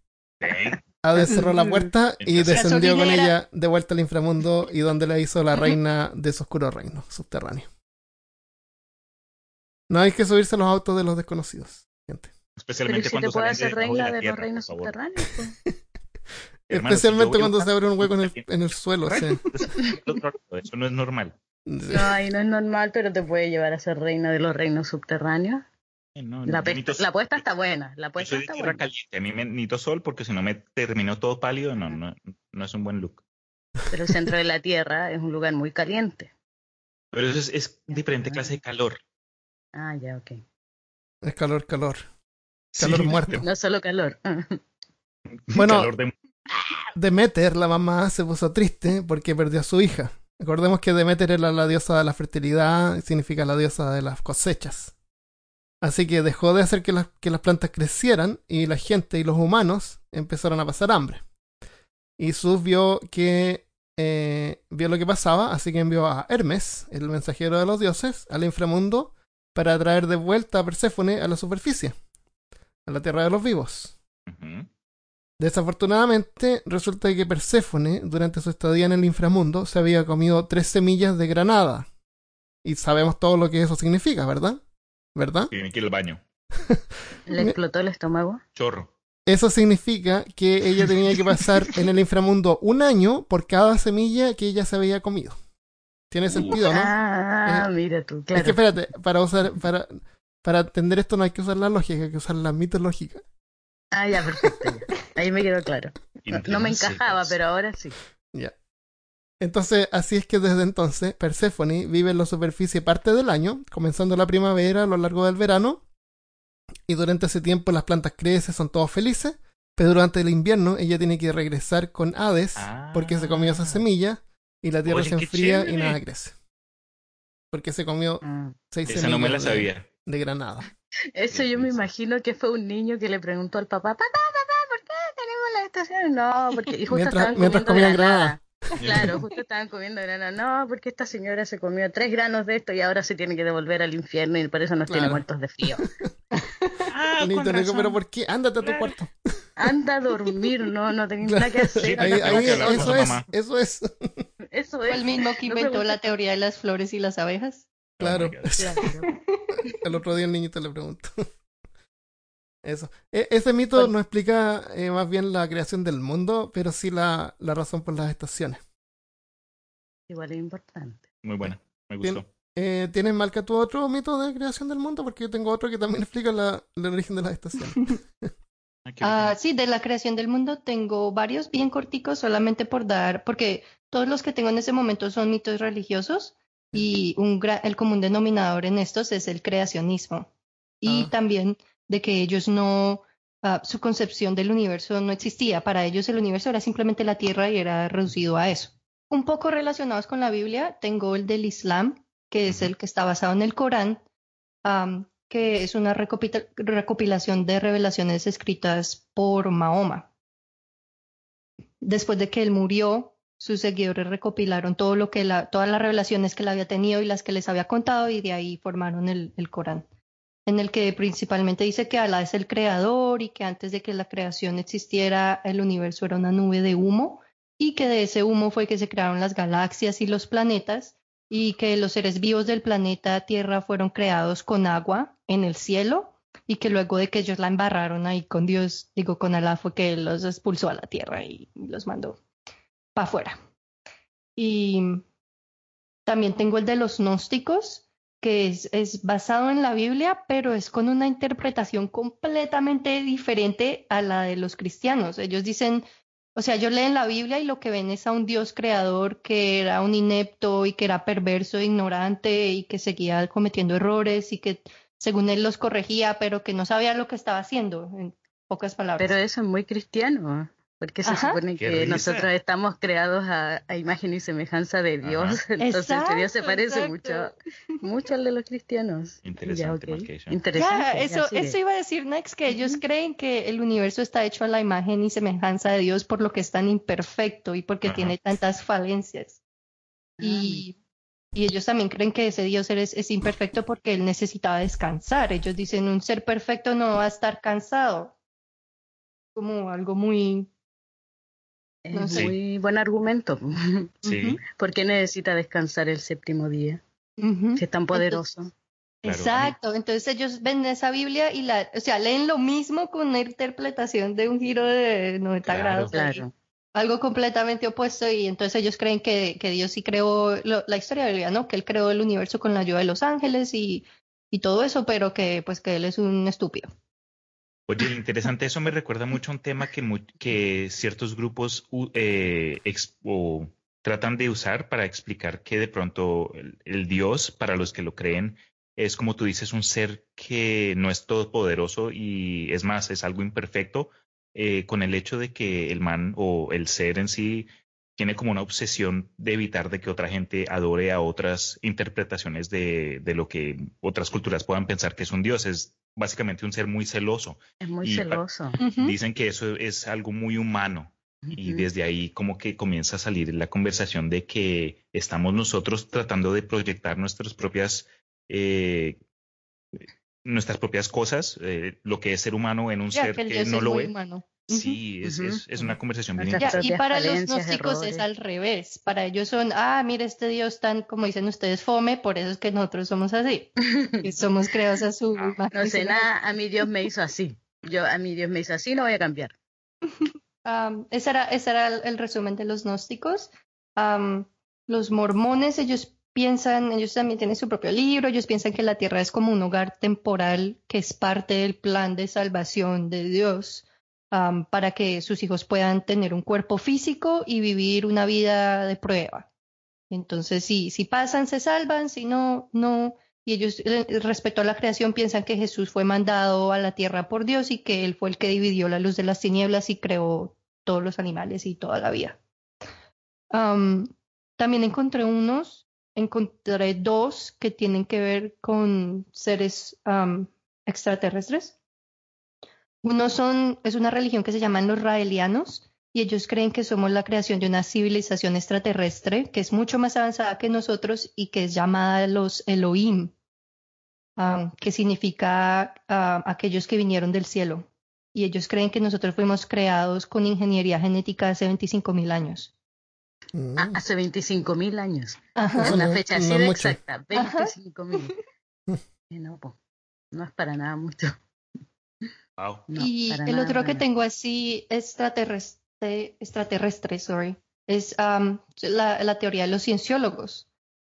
Hades cerró la puerta y descendió con ella de vuelta al inframundo y donde la hizo la reina de su oscuro reino subterráneo. No hay que subirse a los autos de los desconocidos, gente. Pero Especialmente te cuando puede salen hacer de debajo reina la de tierra, los reinos por favor. subterráneos. pues. Hermano, Especialmente cuando se abre un hueco en el, campo, en el suelo. sí. Eso no es normal. No, ahí no es normal, pero te puede llevar a ser reina de los reinos subterráneos. No, La, necesito- apuesta está buena. La yo apuesta soy de está tierra buena. caliente. A mí me necesito sol porque si no me terminó todo pálido. No, no, no es un buen look. Pero el centro de la Tierra es un lugar muy caliente. Pero eso es, es diferente Ah. clase de calor. Ah, ya, ok. Es calor, calor. Calor Sí, muerto. No solo calor. Bueno, calor de- Demeter, la mamá, se puso triste porque perdió a su hija. Recordemos que Demeter era la diosa de la fertilidad, significa la diosa de las cosechas. Así que dejó de hacer que las, que las plantas crecieran y la gente y los humanos empezaron a pasar hambre. Y Sus vio que eh, vio lo que pasaba, así que envió a Hermes, el mensajero de los dioses, al inframundo para traer de vuelta a Perséfone a la superficie, a la tierra de los vivos. Desafortunadamente, resulta que Perséfone, durante su estadía en el inframundo, se había comido tres semillas de granada. Y sabemos todo lo que eso significa, ¿verdad? ¿Verdad? Tiene que ir al baño. ¿Le explotó el estómago? Chorro. Eso significa que ella tenía que pasar en el inframundo un año por cada semilla que ella se había comido. ¿Tiene sentido, no? Ah, mira tú, Es claro. que espérate, para usar, para, para entender esto no hay que usar la lógica, hay que usar la mitológica. Ah, ya, perfecto. ya. Ahí me quedó claro. No, no me encajaba, pero ahora sí. Ya. Entonces, así es que desde entonces, Perséfone vive en la superficie parte del año, comenzando la primavera a lo largo del verano, y durante ese tiempo las plantas crecen, son todos felices, pero durante el invierno ella tiene que regresar con Hades porque se comió esa Ah. semilla y la tierra Oye, se enfría y nada crece. Porque se comió Mm. seis Esa no me la semillas de, sabía. de granada. Eso yo me imagino que fue un niño que le preguntó al papá, papá, papá, ¿por qué tenemos la estación? No, porque y justo Mientras, comían granada. granada. Claro, justo estaban comiendo granada. No, porque esta señora se comió tres granos de esto y ahora se tiene que devolver al infierno y por eso nos tiene muertos de frío. Ah, digo, razón. pero ¿por qué? Ándate a tu Claro. cuarto. Anda a dormir, no, no tenés Claro. nada que hacer. Ahí, ahí, eso es, eso es. Eso es. el mismo que inventó la teoría de las flores y las abejas. Oh Claro. God. Claro. El otro día el niñito le preguntó. Eso. E- ese mito Bueno. no explica eh, más bien la creación del mundo, pero sí la, la razón por las estaciones. Igual es importante. Muy buena. Me gustó. Eh, ¿Tienes, Malca, tu otro mito de creación del mundo? Porque yo tengo otro que también explica la, el origen de las estaciones. Ah, Ah, sí, de la creación del mundo tengo varios bien corticos solamente por dar, porque todos los que tengo en ese momento son mitos religiosos y un el común denominador en estos es el creacionismo. Y Ah. también de que ellos no, ah, su concepción del universo no existía. Para ellos el universo era simplemente la Tierra y era reducido a eso. Un poco relacionados con la Biblia, tengo el del Islam, que es el que está basado en el Corán, que es una recopilación de revelaciones escritas por Mahoma. Después de que él murió, sus seguidores recopilaron todo lo que la- todas las revelaciones que él había tenido y las que les había contado, y de ahí formaron el, el Corán, en el que principalmente dice que Alá es el creador y que antes de que la creación existiera, el universo era una nube de humo, y que de ese humo fue que se crearon las galaxias y los planetas, y que los seres vivos del planeta Tierra fueron creados con agua en el cielo y que luego de que ellos la embarraron ahí con Dios, digo con Alá, fue que los expulsó a la tierra y los mandó para afuera. Y también tengo el de los gnósticos, que es, es, basado en la Biblia, pero es con una interpretación completamente diferente a la de los cristianos. Ellos dicen, o sea, ellos leen la Biblia y lo que ven es a un Dios creador que era un inepto y que era perverso, e ignorante y que seguía cometiendo errores y que según él los corregía, pero que no sabía lo que estaba haciendo, en pocas palabras. Pero eso es muy cristiano. Porque se supone que nosotros estamos creados a, imagen y semejanza de Dios. Entonces Dios se parece mucho, mucho al de los cristianos. Interesante. eso, eso iba a decir Next, que ellos creen que el universo está hecho a la imagen y semejanza de Dios por lo que es tan imperfecto y porque tiene tantas falencias. Ah, y, y, ellos también creen que ese Dios es, es imperfecto porque él necesitaba descansar. Ellos dicen, un ser perfecto no va a estar cansado. Como algo muy es muy buen argumento. Sí. ¿Por qué necesita descansar el séptimo día? Si es tan poderoso. exacto. Entonces ellos ven esa Biblia y la, o sea, leen lo mismo con una interpretación de un giro de 90 grados. Claro. Algo completamente opuesto y entonces ellos creen que, que Dios sí creó la historia de la Biblia, ¿no? Que él creó el universo con la ayuda de los ángeles y, y todo eso, pero que pues que él es un estúpido. Oye, interesante, eso me recuerda mucho a un tema que, que ciertos grupos eh, tratan de usar para explicar que de pronto el, Dios, para los que lo creen, es como tú dices, un ser que no es todopoderoso y es más, es algo imperfecto, eh, con el hecho de que el man o el ser en sí tiene como una obsesión de evitar de que otra gente adore a otras interpretaciones de, de lo que otras culturas puedan pensar que es un Dios. Es básicamente un ser muy celoso. Es muy celoso. Dicen que eso es algo muy humano. Y desde ahí como que comienza a salir la conversación de que estamos nosotros tratando de proyectar nuestras propias eh, nuestras propias cosas, eh, lo que es ser humano en un ser que, no lo es. Sí, es, es, una conversación bien Y para los gnósticos es al revés. Para ellos son, ah, mira, este Dios tan, como dicen ustedes, fome, por eso es que nosotros somos así. y somos creados a su ah, No sé nada, a mi Dios me hizo así. Yo, a mi Dios me hizo así, no voy a cambiar. ese era, ese era el, resumen de los gnósticos. los mormones, ellos piensan, ellos también tienen su propio libro, ellos piensan que la tierra es como un hogar temporal que es parte del plan de salvación de Dios para que sus hijos puedan tener un cuerpo físico y vivir una vida de prueba. Entonces, si, si pasan, se salvan, si no, no. Y ellos, eh, respecto a la creación, piensan que Jesús fue mandado a la tierra por Dios y que Él fue el que dividió la luz de las tinieblas y creó todos los animales y toda la vida. también encontré unos, encontré dos que tienen que ver con seres extraterrestres. Uno son, es una religión que se llaman los raelianos y ellos creen que somos la creación de una civilización extraterrestre que es mucho más avanzada que nosotros y que es llamada los Elohim, ah, que significa aquellos que vinieron del cielo. Y ellos creen que nosotros fuimos creados con ingeniería genética hace 25 mil años. Ah, hace 25 mil años. Una fecha así exacta, 25 mil. no, no es para nada mucho y el otro que tengo así extraterrestre, extraterrestre sorry, es la, teoría de los cienciólogos,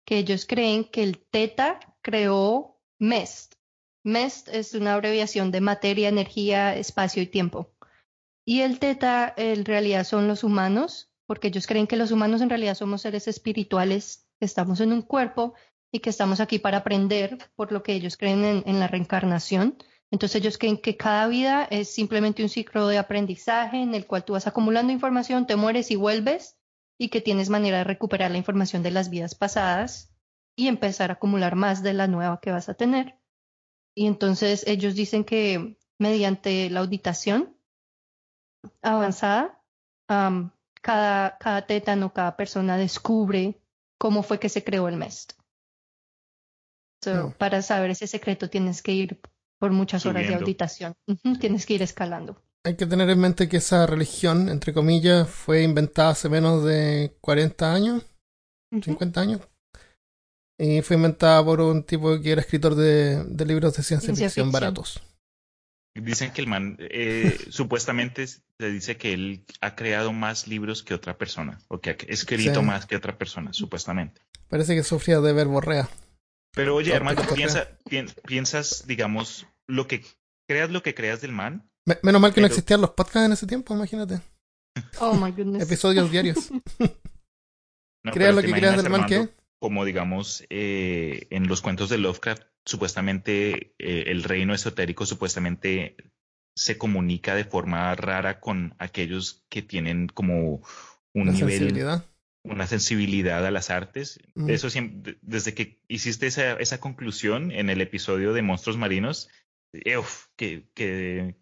que ellos creen que el teta creó MEST. MEST es una abreviación de materia, energía, espacio y tiempo. Y el teta en realidad son los humanos, porque ellos creen que los humanos en realidad somos seres espirituales, que estamos en un cuerpo y que estamos aquí para aprender, por lo que ellos creen en la reencarnación. Entonces ellos creen que cada vida es simplemente un ciclo de aprendizaje en el cual tú vas acumulando información, te mueres y vuelves y que tienes manera de recuperar la información de las vidas pasadas y empezar a acumular más de la nueva que vas a tener. Y entonces ellos dicen que mediante la auditación avanzada, cada, cada tétano, cada persona descubre cómo fue que se creó el MEST. Para saber ese secreto tienes que ir por muchas horas de auditación. Tienes que ir escalando. Hay que tener en mente que esa religión, entre comillas, fue inventada hace menos de 40 años, 50 años. Y fue inventada por un tipo que era escritor de, libros de ciencia, ficción, baratos. Dicen que el man, eh, supuestamente se dice que él ha creado más libros que otra persona, o que ha escrito Sí. más que otra persona, supuestamente. Parece que sufría de verborrea. Pero oye, Armando, piensa, pien- piensas, digamos, lo que creas lo que creas del man. Me- menos mal que no existían los podcasts en ese tiempo, imagínate. Oh my goodness. Episodios diarios. No, Creas lo que creas del Armando, que. Como digamos, eh, en los cuentos de Lovecraft, supuestamente eh, el reino esotérico supuestamente se comunica de forma rara con aquellos que tienen como un La nivel sensibilidad. una sensibilidad a las artes. Mm. Eso siempre, de- desde que hiciste esa, esa conclusión en el episodio de Monstruos Marinos, eh, uf, que, que,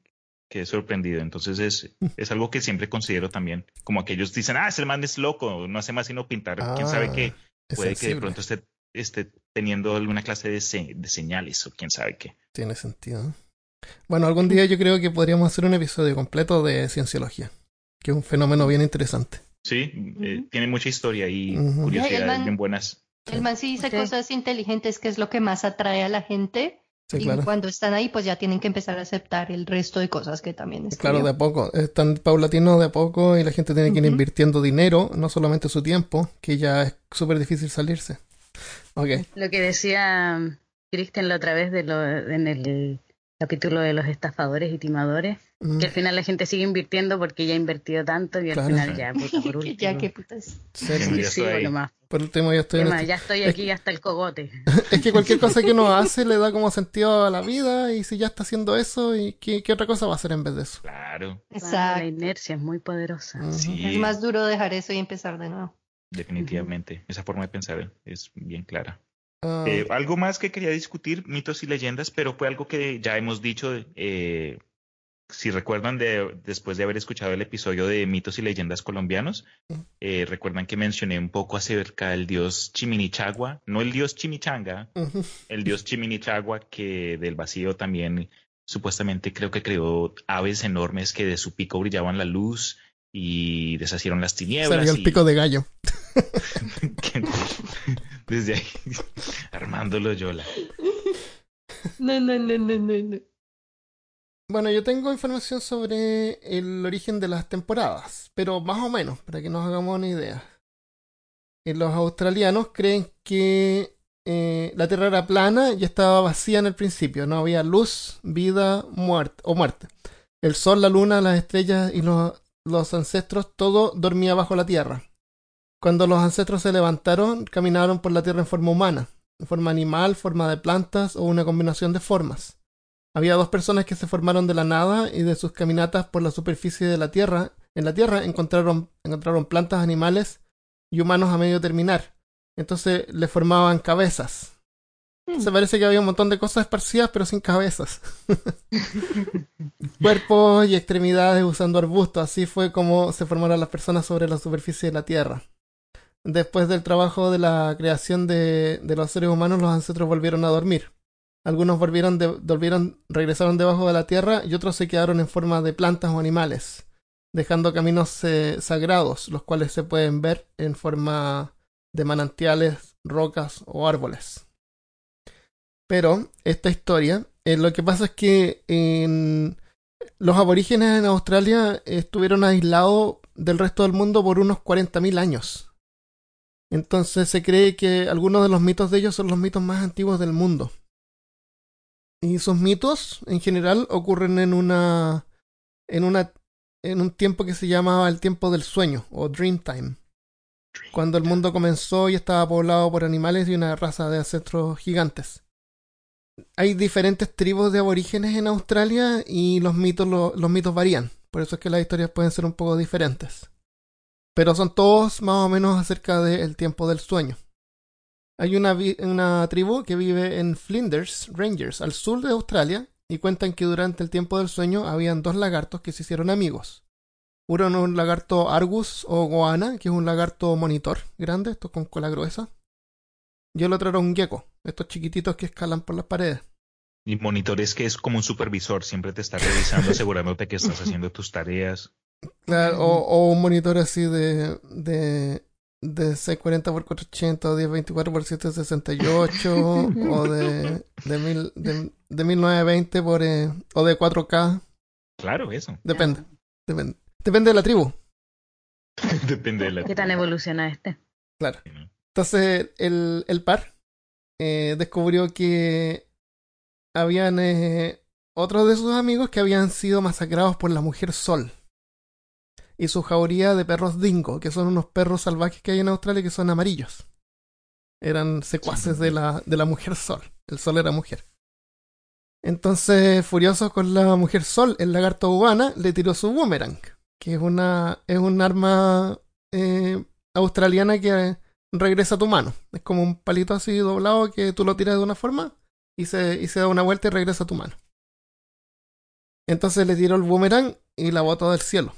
que he sorprendido. Entonces es, es algo que siempre considero también. Como aquellos dicen, ah, ese man es loco, no hace más sino pintar. quién sabe Ah, qué, Es puede que de sensible. pronto esté, esté teniendo alguna clase de, se- de señales o quién sabe qué. Tiene sentido. Bueno, algún día yo creo que podríamos hacer un episodio completo de cienciología, que es un fenómeno bien interesante. Sí, eh, Ujú. tiene mucha historia y y el curiosidades man- bien buenas. El man sí dice Sí. cosas inteligentes, que es lo que más atrae a la gente. Sí, y claro. cuando están ahí, pues ya tienen que empezar a aceptar el resto de cosas que también Claro, de a poco. Es tan paulatino de a poco y la gente tiene que ir invirtiendo dinero, no solamente su tiempo, que ya es súper difícil salirse. Ok. Lo que decía Christian la otra vez de lo, en el capítulo de los estafadores y timadores, Mm, que al final la gente sigue invirtiendo porque ya ha invertido tanto y al Claro. final ya, puta, por último. ya, qué putas. sí, Ya sí. Sí, estoy ahí. nomás. Por último, estoy en este- ya estoy es aquí hasta el cogote. Es que cualquier cosa que uno hace le da como sentido a la vida y si ya está haciendo eso, ¿y qué, qué otra cosa va a hacer en vez de eso? Claro, La Exacto. inercia es muy poderosa. Es más duro dejar eso y empezar de nuevo. Definitivamente. Esa forma de pensar es bien clara. Ah, Eh, algo más que quería discutir, mitos y leyendas, pero fue algo que ya hemos dicho. eh, si recuerdan, de, después de haber escuchado el episodio de mitos y leyendas colombianos, eh, recuerdan que mencioné un poco acerca del dios Chiminichagua, no el dios Chimichanga, el dios Chiminichagua, que del vacío también supuestamente creo que creó aves enormes que de su pico brillaban la luz y deshacieron las tinieblas. Salió el y- pico de gallo. desde ahí, Armando Loyola. No, no, no, no, no, no. Bueno, yo tengo información sobre el origen de las temporadas, pero más o menos, para que nos hagamos una idea. Eh, los australianos creen que eh, la Tierra era plana y estaba vacía en el principio, no había luz, vida, muerte o muerte. El sol, la luna, las estrellas y los, los ancestros, todo dormía bajo la Tierra. Cuando los ancestros se levantaron, caminaron por la Tierra en forma humana, en forma animal, forma de plantas o una combinación de formas. Había dos personas que se formaron de la nada y de sus caminatas por la superficie de la Tierra. En la Tierra encontraron, encontraron plantas, animales y humanos a medio terminar. Entonces le formaban cabezas. Se parece que había un montón de cosas esparcidas pero sin cabezas. Cuerpos y extremidades usando arbustos. Así fue como se formaron las personas sobre la superficie de la Tierra. Después del trabajo de la creación de, los seres humanos, los ancestros volvieron a dormir. Algunos volvieron, regresaron debajo de la tierra y otros se quedaron en forma de plantas o animales, dejando caminos eh, sagrados, los cuales se pueden ver en forma de manantiales, rocas o árboles. Pero esta historia, eh, lo que pasa es que en- los aborígenes en Australia estuvieron aislados del resto del mundo por unos 40.000 años. Entonces se cree que algunos de los mitos de ellos son los mitos más antiguos del mundo. Y sus mitos, en general, ocurren en una. en una. en un tiempo que se llamaba el tiempo del sueño, o Dream Time. Cuando el mundo comenzó y estaba poblado por animales y una raza de ancestros gigantes. Hay diferentes tribus de aborígenes en Australia y los mitos, lo- los mitos varían. Por eso es que las historias pueden ser un poco diferentes. Pero son todos más o menos acerca del tiempo del sueño. Hay una, tribu que vive en Flinders Rangers, al sur de Australia, y cuentan que durante el tiempo del sueño habían dos lagartos que se hicieron amigos. Uno era un lagarto Argus o Goana, que es un lagarto monitor grande, estos con cola gruesa. Y el otro era un gecko, estos chiquititos que escalan por las paredes. Y monitores que es como un supervisor, siempre te está revisando, asegurándote que estás haciendo tus tareas. Claro, o, o un monitor así de, de, de 640 por 480 o 1024 por 768 o de, de, mil, de, de 1920 por, eh, o de 4K. Claro, eso. Depende, depende. Depende de la tribu. Depende de la ¿Qué tan evoluciona este? Claro. Entonces el, el par eh, descubrió que habían eh, otros de sus amigos que habían sido masacrados por la mujer sol y su jauría de perros dingo, que son unos perros salvajes que hay en Australia que son amarillos. Eran secuaces de la, de la mujer sol. El sol era mujer. Entonces, furioso con la mujer sol, el lagarto cubana le tiró su boomerang, que es una es un arma eh, australiana que regresa a tu mano. Es como un palito así doblado que tú lo tiras de una forma y se, y se da una vuelta y regresa a tu mano. Entonces le tiró el boomerang y la botó del cielo.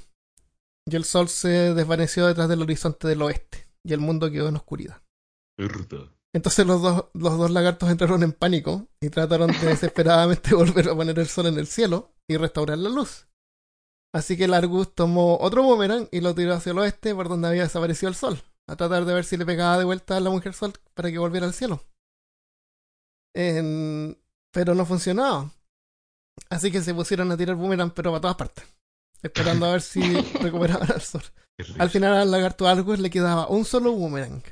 Y el sol se desvaneció detrás del horizonte del oeste. Y el mundo quedó en oscuridad. Entonces los dos, los dos lagartos entraron en pánico y trataron de desesperadamente volver a poner el sol en el cielo y restaurar la luz. Así que Largus tomó otro boomerang y lo tiró hacia el oeste por donde había desaparecido el sol, a tratar de ver si le pegaba de vuelta a la mujer sol para que volviera al cielo. En- Pero no funcionaba. Así que se pusieron a tirar boomerang pero para todas partes, esperando a ver si recuperaban el sol. Al final al lagarto Argus le quedaba un solo boomerang.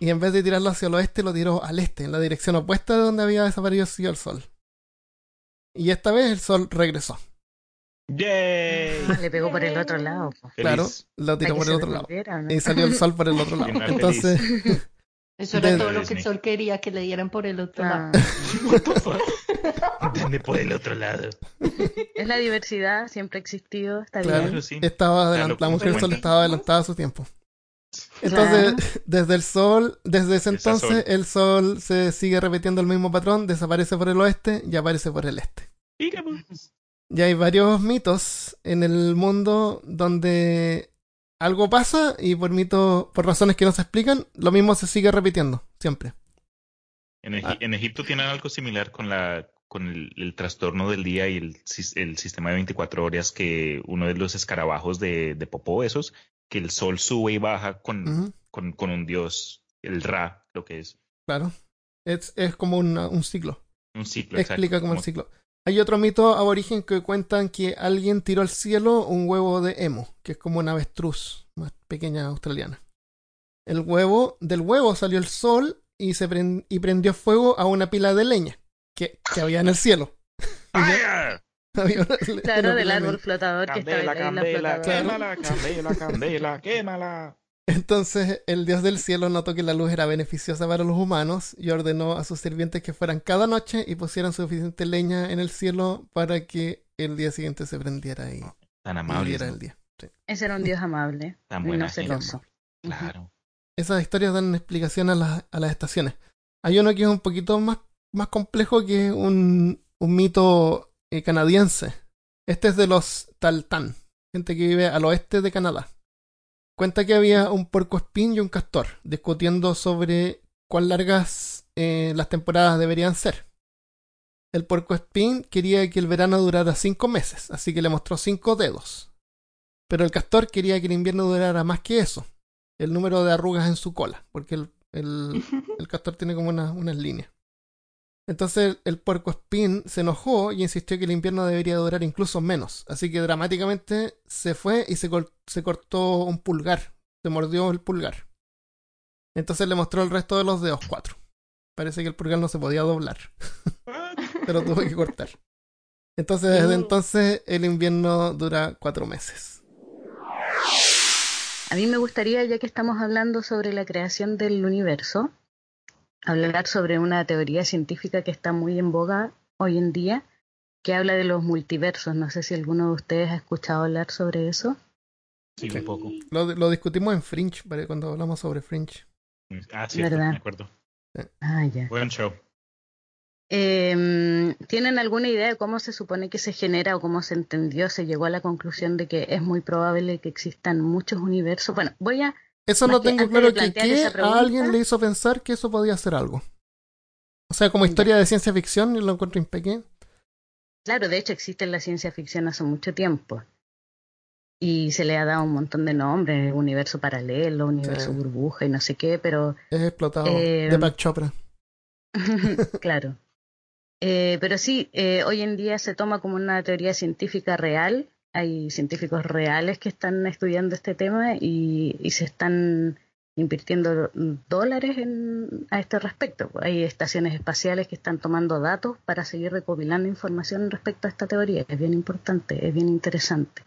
Y en vez de tirarlo hacia el oeste, lo tiró al este, en la dirección opuesta de donde había desaparecido el sol. Y esta vez el sol regresó. ¡Yay! Le pegó por el otro lado. Claro, lo tiró por el otro lado. Y salió el sol por el otro lado. Final Entonces, Eso era De- todo lo que Disney. el sol quería que le dieran por el otro lado. Ah, Dame por el otro lado. es la diversidad, siempre ha existido, está Claro. bien. sí. estaba adelant- la mujer sol estaba adelantada a su tiempo. Entonces, desde el sol, desde ese entonces, sol. el sol se sigue repitiendo el mismo patrón, desaparece por el oeste y aparece por el este. Ya hay varios mitos en el mundo donde algo pasa y por mitos, por razones que no se explican, lo mismo se sigue repitiendo, siempre. En, Egi- Ah. en Egipto tienen algo similar con la con el, el trastorno del día y el, el sistema de 24 horas que uno de los escarabajos de, de Popó, esos, que el sol sube y baja con, Ujú, con, con un dios, el Ra, lo que es. claro. Es, es como una- un ciclo. Un ciclo. Explica exacto, como el ciclo. Hay otro mito aborigen que cuentan que alguien tiró al cielo un huevo de emo, que es como una avestruz más pequeña australiana. El huevo, del huevo salió el sol y se pren- y prendió fuego a una pila de leña que, que había en el cielo. Claro, del de árbol flotador que estaba en la candela, flotadora. quémala, candela, candela, quémala. Entonces el dios del cielo notó que la luz era beneficiosa para los humanos y ordenó a sus sirvientes que fueran cada noche y pusieran suficiente leña en el cielo para que el día siguiente se prendiera y Tan amable. el día. Ese era un dios amable Tan buena no celoso. Claro. esas historias dan explicación a las, a las estaciones. Hay uno que es un poquito más, más complejo que es un, un mito eh, canadiense. Este es de los Taltán, gente que vive al oeste de Canadá. Cuenta que había un puercoespín y un castor discutiendo sobre cuán largas eh, las temporadas deberían ser. El puercoespín quería que el verano durara cinco meses, así que le mostró cinco dedos. Pero el castor quería que el invierno durara más que eso el número de arrugas en su cola, porque el, el, el castor tiene como una- unas líneas. Entonces el puerco espín se enojó y insistió que el invierno debería durar incluso menos. Así que dramáticamente se fue y se, col- se cortó un pulgar. Se mordió el pulgar. Entonces le mostró el resto de los dedos, cuatro. Parece que el pulgar no se podía doblar, pero tuvo que cortar. Entonces desde entonces el invierno dura cuatro meses. A mí me gustaría, ya que estamos hablando sobre la creación del universo, hablar sobre una teoría científica que está muy en boga hoy en día, que habla de los multiversos. No sé si alguno de ustedes ha escuchado hablar sobre eso. Sí, un poco. Lo, lo discutimos en Fringe, ¿vale? cuando hablamos sobre Fringe. Ah, sí, ¿Verdad? me acuerdo. Ah, ya. Buen show. Eh, ¿Tienen alguna idea de cómo se supone que se genera o cómo se entendió, se llegó a la conclusión de que es muy probable que existan muchos universos? Bueno, voy a... Eso Más no que tengo claro que esa a alguien le hizo pensar que eso podía ser algo. O sea, como historia de ciencia ficción, y lo encuentro impeque. Claro, de hecho existe en la ciencia ficción hace mucho tiempo. y se le ha dado un montón de nombres, universo paralelo, universo Sí. burbuja y no sé qué, pero Es explotado. Eh, de Pac Chopra. claro. Eh, pero sí, eh, hoy en día se toma como una teoría científica real. Hay científicos reales que están estudiando este tema y, se están invirtiendo dólares en, a este respecto. Hay estaciones espaciales que están tomando datos para seguir recopilando información respecto a esta teoría. Es bien importante, es bien interesante.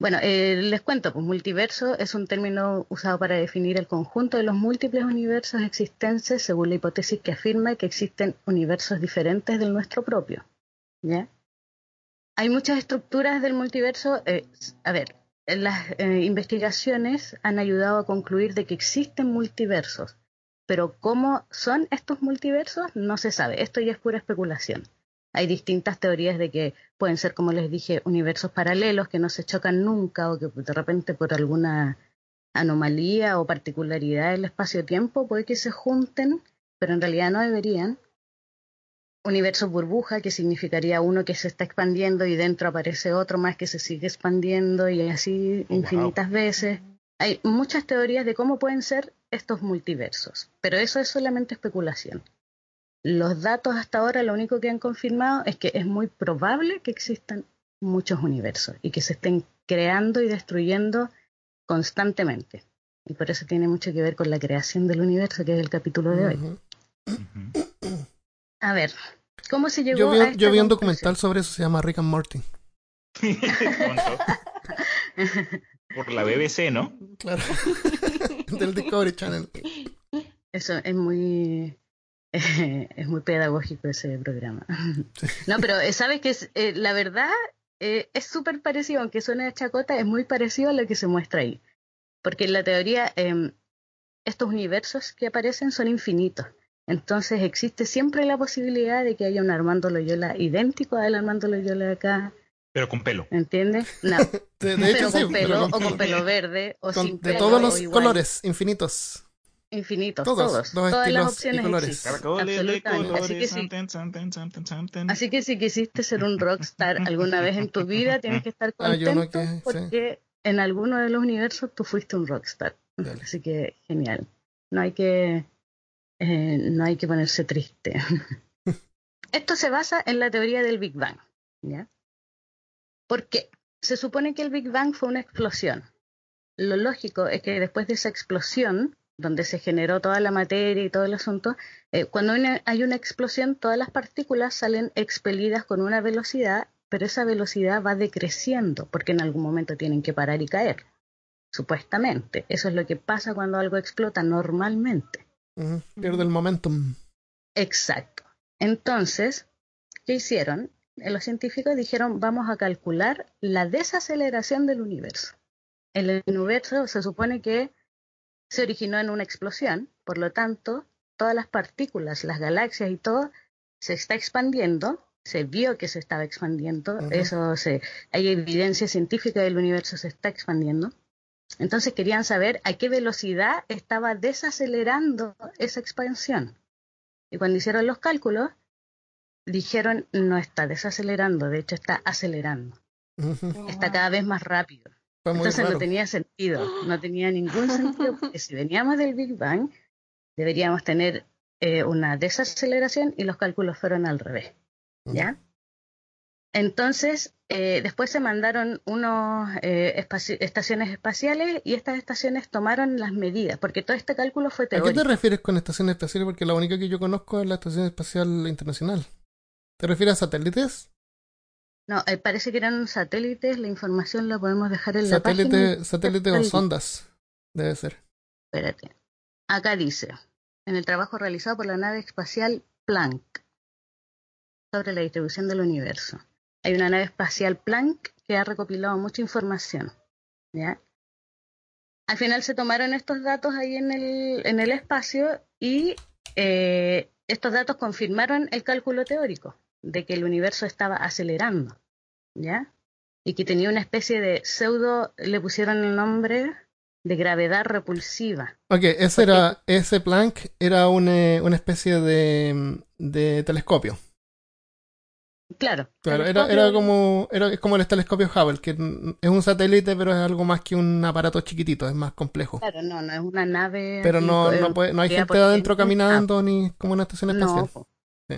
Bueno, eh, les cuento, pues multiverso es un término usado para definir el conjunto de los múltiples universos existentes según la hipótesis que afirma que existen universos diferentes del nuestro propio. ¿Ya? Hay muchas estructuras del multiverso. eh, a ver, las eh, investigaciones han ayudado a concluir de que existen multiversos, pero cómo son estos multiversos no se sabe. Esto ya es pura especulación. Hay distintas teorías de que pueden ser, como les dije, universos paralelos que no se chocan nunca o que de repente por alguna anomalía o particularidad del espacio-tiempo puede que se junten, pero en realidad no deberían. Universos burbuja, que significaría uno que se está expandiendo y dentro aparece otro más que se sigue expandiendo y así Wow. infinitas veces. Hay muchas teorías de cómo pueden ser estos multiversos, pero eso es solamente especulación. Los datos hasta ahora lo único que han confirmado es que es muy probable que existan muchos universos y que se estén creando y destruyendo constantemente. Y por eso tiene mucho que ver con la creación del universo, que es el capítulo de hoy. A ver, ¿cómo se llegó Yo vi, a un- esta yo vi un documental sobre eso, se llama Rick and Morty. Por la BBC, ¿no? Claro. Del Discovery Channel. Eso es muy es muy pedagógico ese programa. No, pero eh, sabes que es, eh, la verdad eh, es súper parecido, aunque suene a chacota, es muy parecido a lo que se muestra ahí. Porque en la teoría eh, estos universos que aparecen son infinitos. Entonces existe siempre la posibilidad de que haya un Armando Loyola idéntico al Armando Loyola de acá, Pero con pelo. ¿entiendes? No, De, de hecho, pero sí, con pero pelo con o con pelo. pelo verde o Con- sin de pelo todos o los igual. colores, infinitos. infinitos, Todos, todos, los todas las opciones colores. existen, Caracoles de absolutamente. Así que colores. sí, tan, tan. Así que si quisiste ser un rockstar alguna vez en tu vida, tienes que estar Ah, yo contento no que- sí. porque en alguno de los universos tú fuiste un rockstar. Dale. Así que genial. No hay que eh, no hay que ponerse triste. Esto se basa en la teoría del Big Bang, ¿ya? ¿Por qué? Se supone que el Big Bang fue una explosión. Lo lógico es que después de esa explosión, donde se generó toda la materia y todo el asunto, eh, cuando hay una explosión, todas las partículas salen expelidas con una velocidad, pero esa velocidad va decreciendo, porque en algún momento tienen que parar y caer. Supuestamente. Eso es lo que pasa cuando algo explota normalmente. Pierde el momentum. Exacto. Entonces, ¿qué hicieron? Eh, Los científicos dijeron, vamos a calcular la desaceleración del universo. El universo se supone que se originó en una explosión, por lo tanto, todas las partículas, las galaxias y todo, se está expandiendo, se vio que se estaba expandiendo, eso se, hay evidencia científica del universo se está expandiendo. Entonces querían saber a qué velocidad estaba desacelerando esa expansión. Y cuando hicieron los cálculos, dijeron no está desacelerando, de hecho está acelerando, está cada vez más rápido. Entonces raro. no tenía sentido, no tenía ningún sentido, porque si veníamos del Big Bang, deberíamos tener eh, una desaceleración y los cálculos fueron al revés, ¿ya? Entonces, eh, después se mandaron unos eh, espaci- estaciones espaciales y estas estaciones tomaron las medidas, porque todo este cálculo fue ¿A qué teórico. te refieres con estación espacial? Porque la única que yo conozco es la Estación Espacial Internacional. ¿Te refieres a satélites? No, eh, parece que eran satélites, la información la podemos dejar en la página. Satélite, o sondas. Debe ser. Espérate. Acá dice, en el trabajo realizado por la nave espacial Planck sobre la distribución del universo. Hay una nave espacial Planck que ha recopilado mucha información. ¿ya? Al final se tomaron estos datos ahí en el, en el espacio y eh, estos datos confirmaron el cálculo teórico de que el universo estaba acelerando. ¿ya? Y que tenía una especie de pseudo, le pusieron el nombre de gravedad repulsiva. Ok, ese era, ese Planck era una, una especie de, de telescopio. Claro. Claro, era, era como era, es como el telescopio Hubble, que es un satélite, pero es algo más que un aparato chiquitito, es más complejo. Claro, no, no es una nave. Pero no, eh, no, puede, no hay gente adentro Ah, caminando ni como una estación espacial. No. Sí.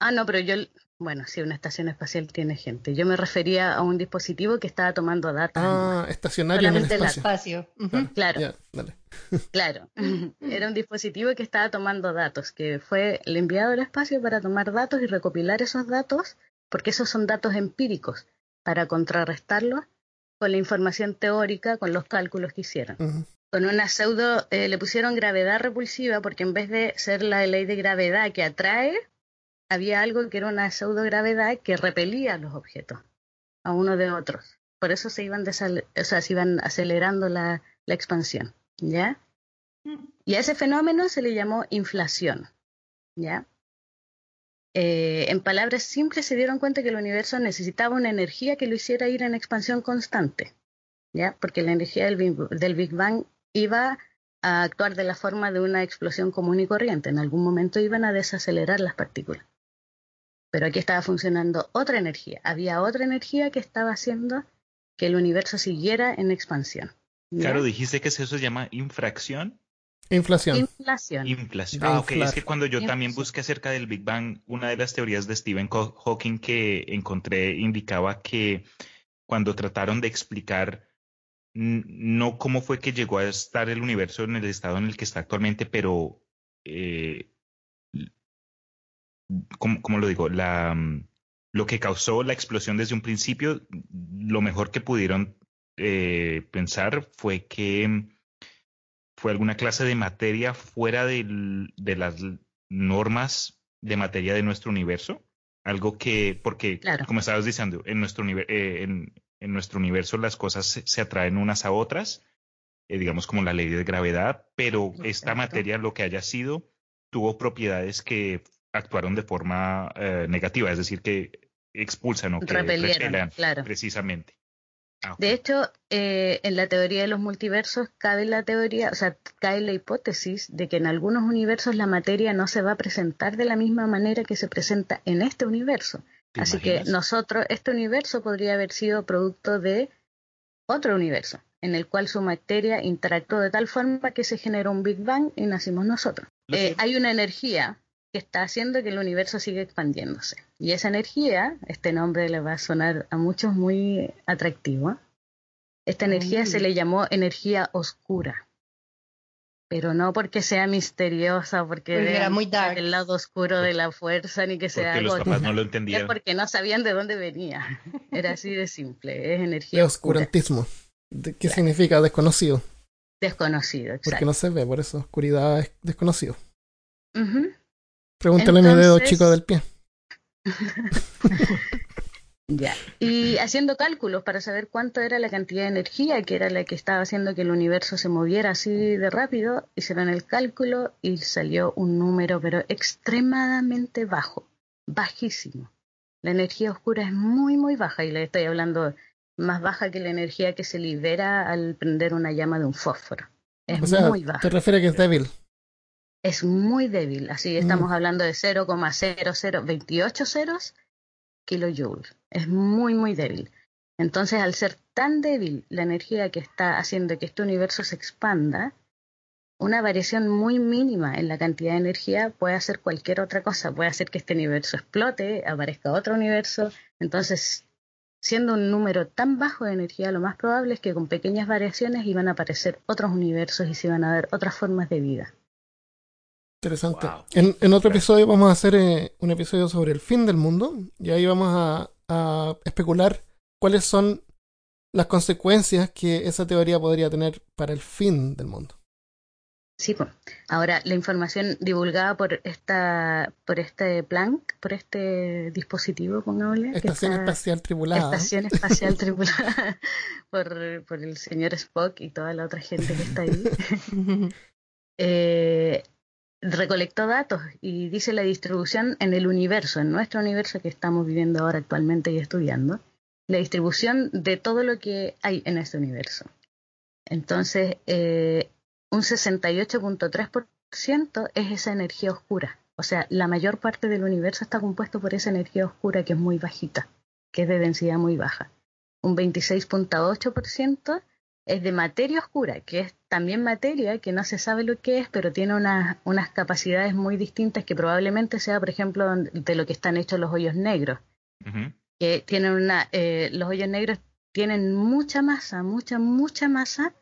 Ah, no, pero yo, bueno, sí, una estación espacial tiene gente. Yo me refería a un dispositivo que estaba tomando datos. Ah, estacionario en el espacio. Claro, dale. claro. Era un dispositivo que estaba tomando datos, que fue el enviado al espacio para tomar datos y recopilar esos datos, porque esos son datos empíricos, para contrarrestarlos con la información teórica, con los cálculos que hicieron. Con una pseudo, eh, le pusieron gravedad repulsiva porque en vez de ser la ley de gravedad que atrae, había algo que era una pseudo gravedad que repelía los objetos a uno de otros. Por eso se iban, desal- o sea, se iban acelerando la, la expansión, ¿ya? Y a ese fenómeno se le llamó inflación, ¿ya? Eh, en palabras simples se dieron cuenta que el universo necesitaba una energía que lo hiciera ir en expansión constante, ¿ya? Porque la energía del Big, del Big Bang iba a actuar de la forma de una explosión común y corriente. En algún momento iban a desacelerar las partículas. Pero aquí estaba funcionando otra energía. Había otra energía que estaba haciendo que el universo siguiera en expansión. ¿ya? Claro, dijiste que eso se llama infracción. Inflación. Inflación. Inflación. Ah, ok. inflar. Es que cuando yo también busqué acerca del Big Bang, una de las teorías de Stephen Haw- Hawking que encontré indicaba que cuando trataron de explicar no cómo fue que llegó a estar el universo en el estado en el que está actualmente, pero eh, ¿cómo, cómo lo digo? La, mm, lo que causó la explosión desde un principio, lo mejor que pudieron eh, pensar fue que mm, fue alguna clase de materia fuera del- de las normas de materia de nuestro universo. Algo que, porque, Claro. como estabas diciendo, en nuestro, eh, en, en nuestro universo las cosas se, se atraen unas a otras, eh, digamos como la ley de gravedad, pero esta materia, lo que haya sido, tuvo propiedades que actuaron de forma eh, negativa, es decir, que expulsan o que repelan claro. precisamente. Ah. De hecho, eh, en la teoría de los multiversos cabe la teoría, o sea, cae la hipótesis de que en algunos universos la materia no se va a presentar de la misma manera que se presenta en este universo. ¿Te Así que nosotros, este universo podría haber sido producto de otro universo, en el cual su materia interactuó de tal forma que se generó un Big Bang y nacimos nosotros. Eh, hay una energía que está haciendo que el universo siga expandiéndose. Y esa energía, este nombre le va a sonar a muchos muy atractivo. Esta energía Mm. se le llamó energía oscura. Pero no porque sea misteriosa, porque Porque era muy dark. el lado oscuro de la fuerza, ni que sea Porque los gótica. papás no lo Es entendían. porque no sabían de dónde venía. Era así de simple. Es De energía oscura. oscurantismo. ¿De ¿Qué Claro. significa desconocido? Desconocido, Porque exacto. no se ve, por eso oscuridad es desconocido. Ujú. Pregúntale a mi dedo Entonces- chico del pie. Ya. Y haciendo cálculos para saber cuánto era la cantidad de energía que era la que estaba haciendo que el universo se moviera así de rápido, hicieron el cálculo y salió un número pero extremadamente bajo, bajísimo. La energía oscura es muy muy baja y le estoy hablando más baja que la energía que se libera al prender una llama de un fósforo. Es O sea, muy baja. te refieres que es débil. Es muy débil, así estamos hablando de 0,0028 ceros kilojoules. Es muy, muy débil. Entonces, al ser tan débil la energía que está haciendo que este universo se expanda, una variación muy mínima en la cantidad de energía puede hacer cualquier otra cosa. Puede hacer que este universo explote, aparezca otro universo. Entonces, siendo un número tan bajo de energía, lo más probable es que con pequeñas variaciones iban a aparecer otros universos y se iban a ver otras formas de vida. Interesante. Wow. En, en otro episodio vamos a hacer eh, un episodio sobre el fin del mundo y ahí vamos a, a especular cuáles son las consecuencias que esa teoría podría tener para el fin del mundo. Sí, pues. ahora la información divulgada por esta, por este Planck, por este dispositivo, pongámosle, Estación espacial tripulada. Estación espacial tripulada por, por el señor Spock y toda la otra gente que está ahí, eh, recolectó datos y dice la distribución en el universo, en nuestro universo que estamos viviendo ahora actualmente y estudiando, la distribución de todo lo que hay en este universo. Entonces, eh, un 68.3% es esa energía oscura. O sea, la mayor parte del universo está compuesto por esa energía oscura que es muy bajita, que es de densidad muy baja. Un 26.8% es de materia oscura, que es también materia que no se sabe lo que es, pero tiene unas capacidades muy distintas que probablemente sea, por ejemplo, de lo que están hechos los hoyos negros. Que tienen una, eh, los hoyos negros tienen mucha masa, mucha, mucha masa,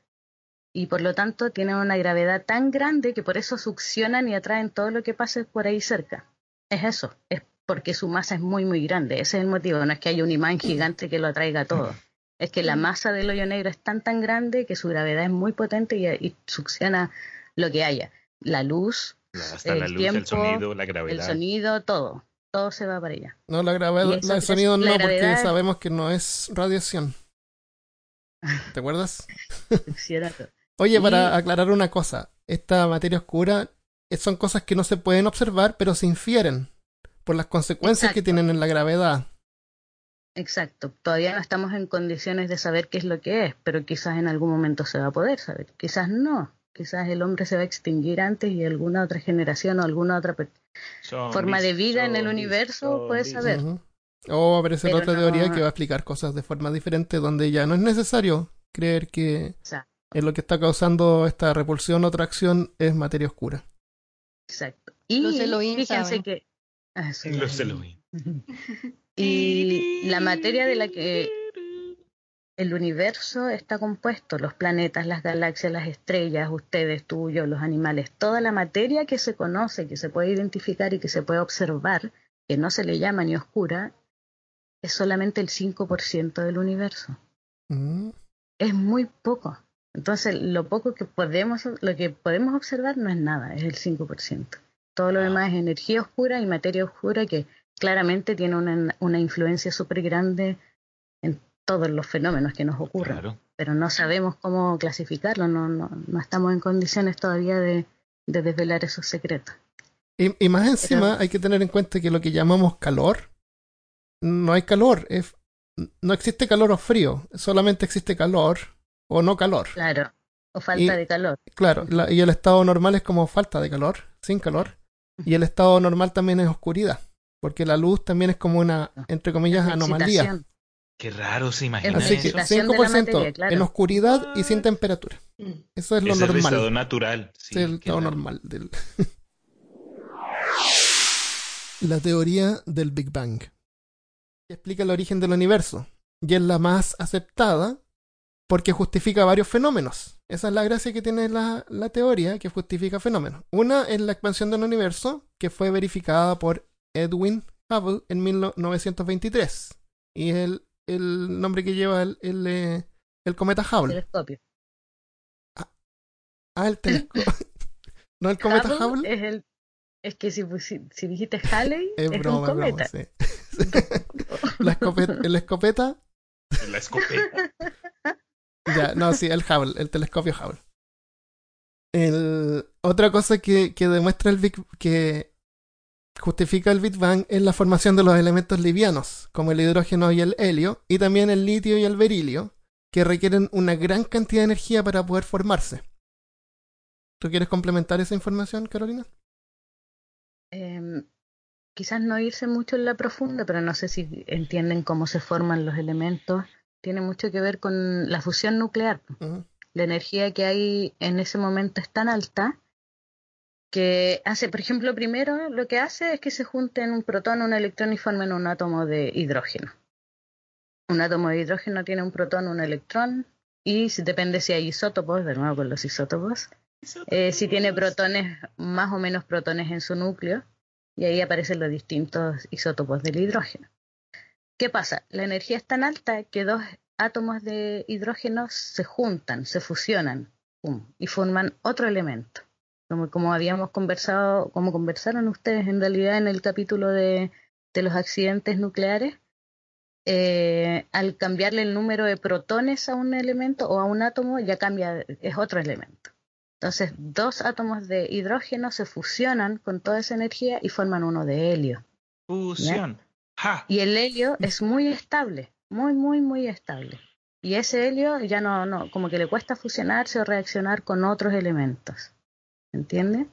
y por lo tanto tienen una gravedad tan grande que por eso succionan y atraen todo lo que pase por ahí cerca. Es eso, es porque su masa es muy, muy grande. Ese es el motivo, no es que haya un imán gigante que lo atraiga todo. Es que la masa del hoyo negro es tan, tan grande que su gravedad es muy potente y, succiona lo que haya. La luz, el tiempo, el sonido, la gravedad. El sonido, todo. Todo se va para allá. No, la gravedad, el sonido no, porque sabemos que no es radiación. ¿Te acuerdas? Oye, para aclarar una cosa, esta materia oscura eh, son cosas que no se pueden observar, pero se infieren por las consecuencias que tienen en la gravedad. Exacto. Todavía no estamos en condiciones de saber qué es lo que es, pero quizás en algún momento se va a poder saber. Quizás no. Quizás el hombre se va a extinguir antes y alguna otra generación o alguna otra forma de vida en el universo puede saber. O aparecer otra teoría que va a explicar cosas de forma diferente, donde ya no es necesario creer que en lo que está causando esta repulsión o atracción es materia oscura. Exacto. Y los fíjense que. Ah, los y la materia de la que el universo está compuesto, los planetas, las galaxias, las estrellas, ustedes, tú, yo, los animales, toda la materia que se conoce, que se puede identificar y que se puede observar, que no se le llama ni oscura, es solamente el 5% del universo. Es muy poco. Entonces, lo poco que podemos, lo que podemos observar no es nada, es el 5%. Todo lo demás es energía oscura y materia oscura que claramente tiene una, una influencia súper grande en todos los fenómenos que nos ocurren. Pero no sabemos cómo clasificarlo, no, no, no estamos en condiciones todavía de, de desvelar esos secretos. Y, más encima hay que tener en cuenta que lo que llamamos calor, no hay calor, es, no existe calor o frío, solamente existe calor o no calor. Claro, o falta de calor. Claro, y el estado normal es como falta de calor, sin calor, y el estado normal también es oscuridad, porque la luz también es como una, entre comillas, anomalía. Qué raro se imagina. Así que 5% en oscuridad y sin temperatura. Mm. Eso es lo normal. Es el estado natural. es el estado normal. Del... la teoría del Big Bang explica el origen del universo y es la más aceptada porque justifica varios fenómenos. Esa es la gracia que tiene la, la, teoría que justifica fenómenos. Una es la expansión del universo que fue verificada por Edwin Hubble en 1923 y es el, el nombre que lleva el, el, eh, el cometa Hubble. Telescopio. Ah, ah el telescopio. no el cometa Hubble. Es el es que si, si, dijiste Halley, es, un cometa. la escopeta, ¿El escopeta? La escopeta. ya, no, sí, el Hubble, el telescopio Hubble. El, otra cosa que, que demuestra el Big que justifica el Big Bang es la formación de los elementos livianos, como el hidrógeno y el helio, y también el litio y el berilio, que requieren una gran cantidad de energía para poder formarse. ¿Tú quieres complementar esa información, Carolina? eh, quizás no irse mucho en la profunda, pero no sé si entienden cómo se forman los elementos. Tiene mucho que ver con la fusión nuclear. La energía que hay en ese momento es tan alta que hace, por ejemplo, primero lo que hace es que se junten un protón, un electrón y formen un átomo de hidrógeno. Un átomo de hidrógeno tiene un protón, un electrón, y depende si hay isótopos, de nuevo con los isótopos, eh, si tiene protones, más o menos protones en su núcleo, y ahí aparecen los distintos isótopos del hidrógeno. ¿Qué pasa? La energía es tan alta que dos átomos de hidrógeno se juntan, se fusionan y forman otro elemento. Como, como habíamos conversado, como conversaron ustedes en realidad en el capítulo de, de los accidentes nucleares, eh, al cambiarle el número de protones a un elemento o a un átomo, ya cambia, es otro elemento. Entonces, dos átomos de hidrógeno se fusionan con toda esa energía y forman uno de helio. Fusión. Y el helio es muy estable, muy, muy, muy estable. Y ese helio ya no, no, como que le cuesta fusionarse o reaccionar con otros elementos. ¿Entiende?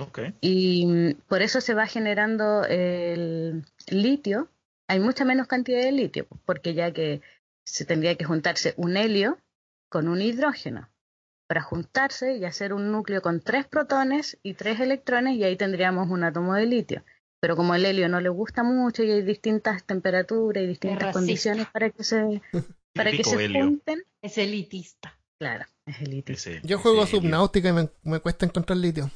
Ok. Y mm, por eso se va generando el litio. Hay mucha menos cantidad de litio, porque ya que se tendría que juntarse un helio con un hidrógeno para juntarse y hacer un núcleo con tres protones y tres electrones y ahí tendríamos un átomo de litio. Pero como el helio no le gusta mucho y hay distintas temperaturas y distintas condiciones para que se para que se junten, Es elitista. Claro, es el litio. Ese- Yo juego. Subnautica y me, me cuesta encontrar litio.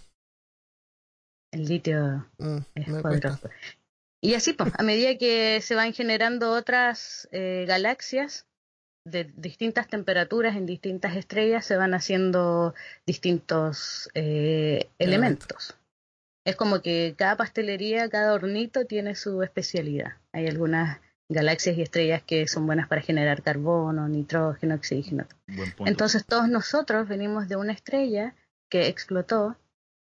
El litio Mm, es me cuesta. poderoso. Y así, pues, a medida que se van generando otras eh, galaxias de distintas temperaturas en distintas estrellas, se van haciendo distintos eh, elementos. Es como que cada pastelería, cada hornito tiene su especialidad. Hay algunas galaxias y estrellas que son buenas para generar carbono, nitrógeno, oxígeno. Buen punto. Entonces todos nosotros venimos de una estrella que explotó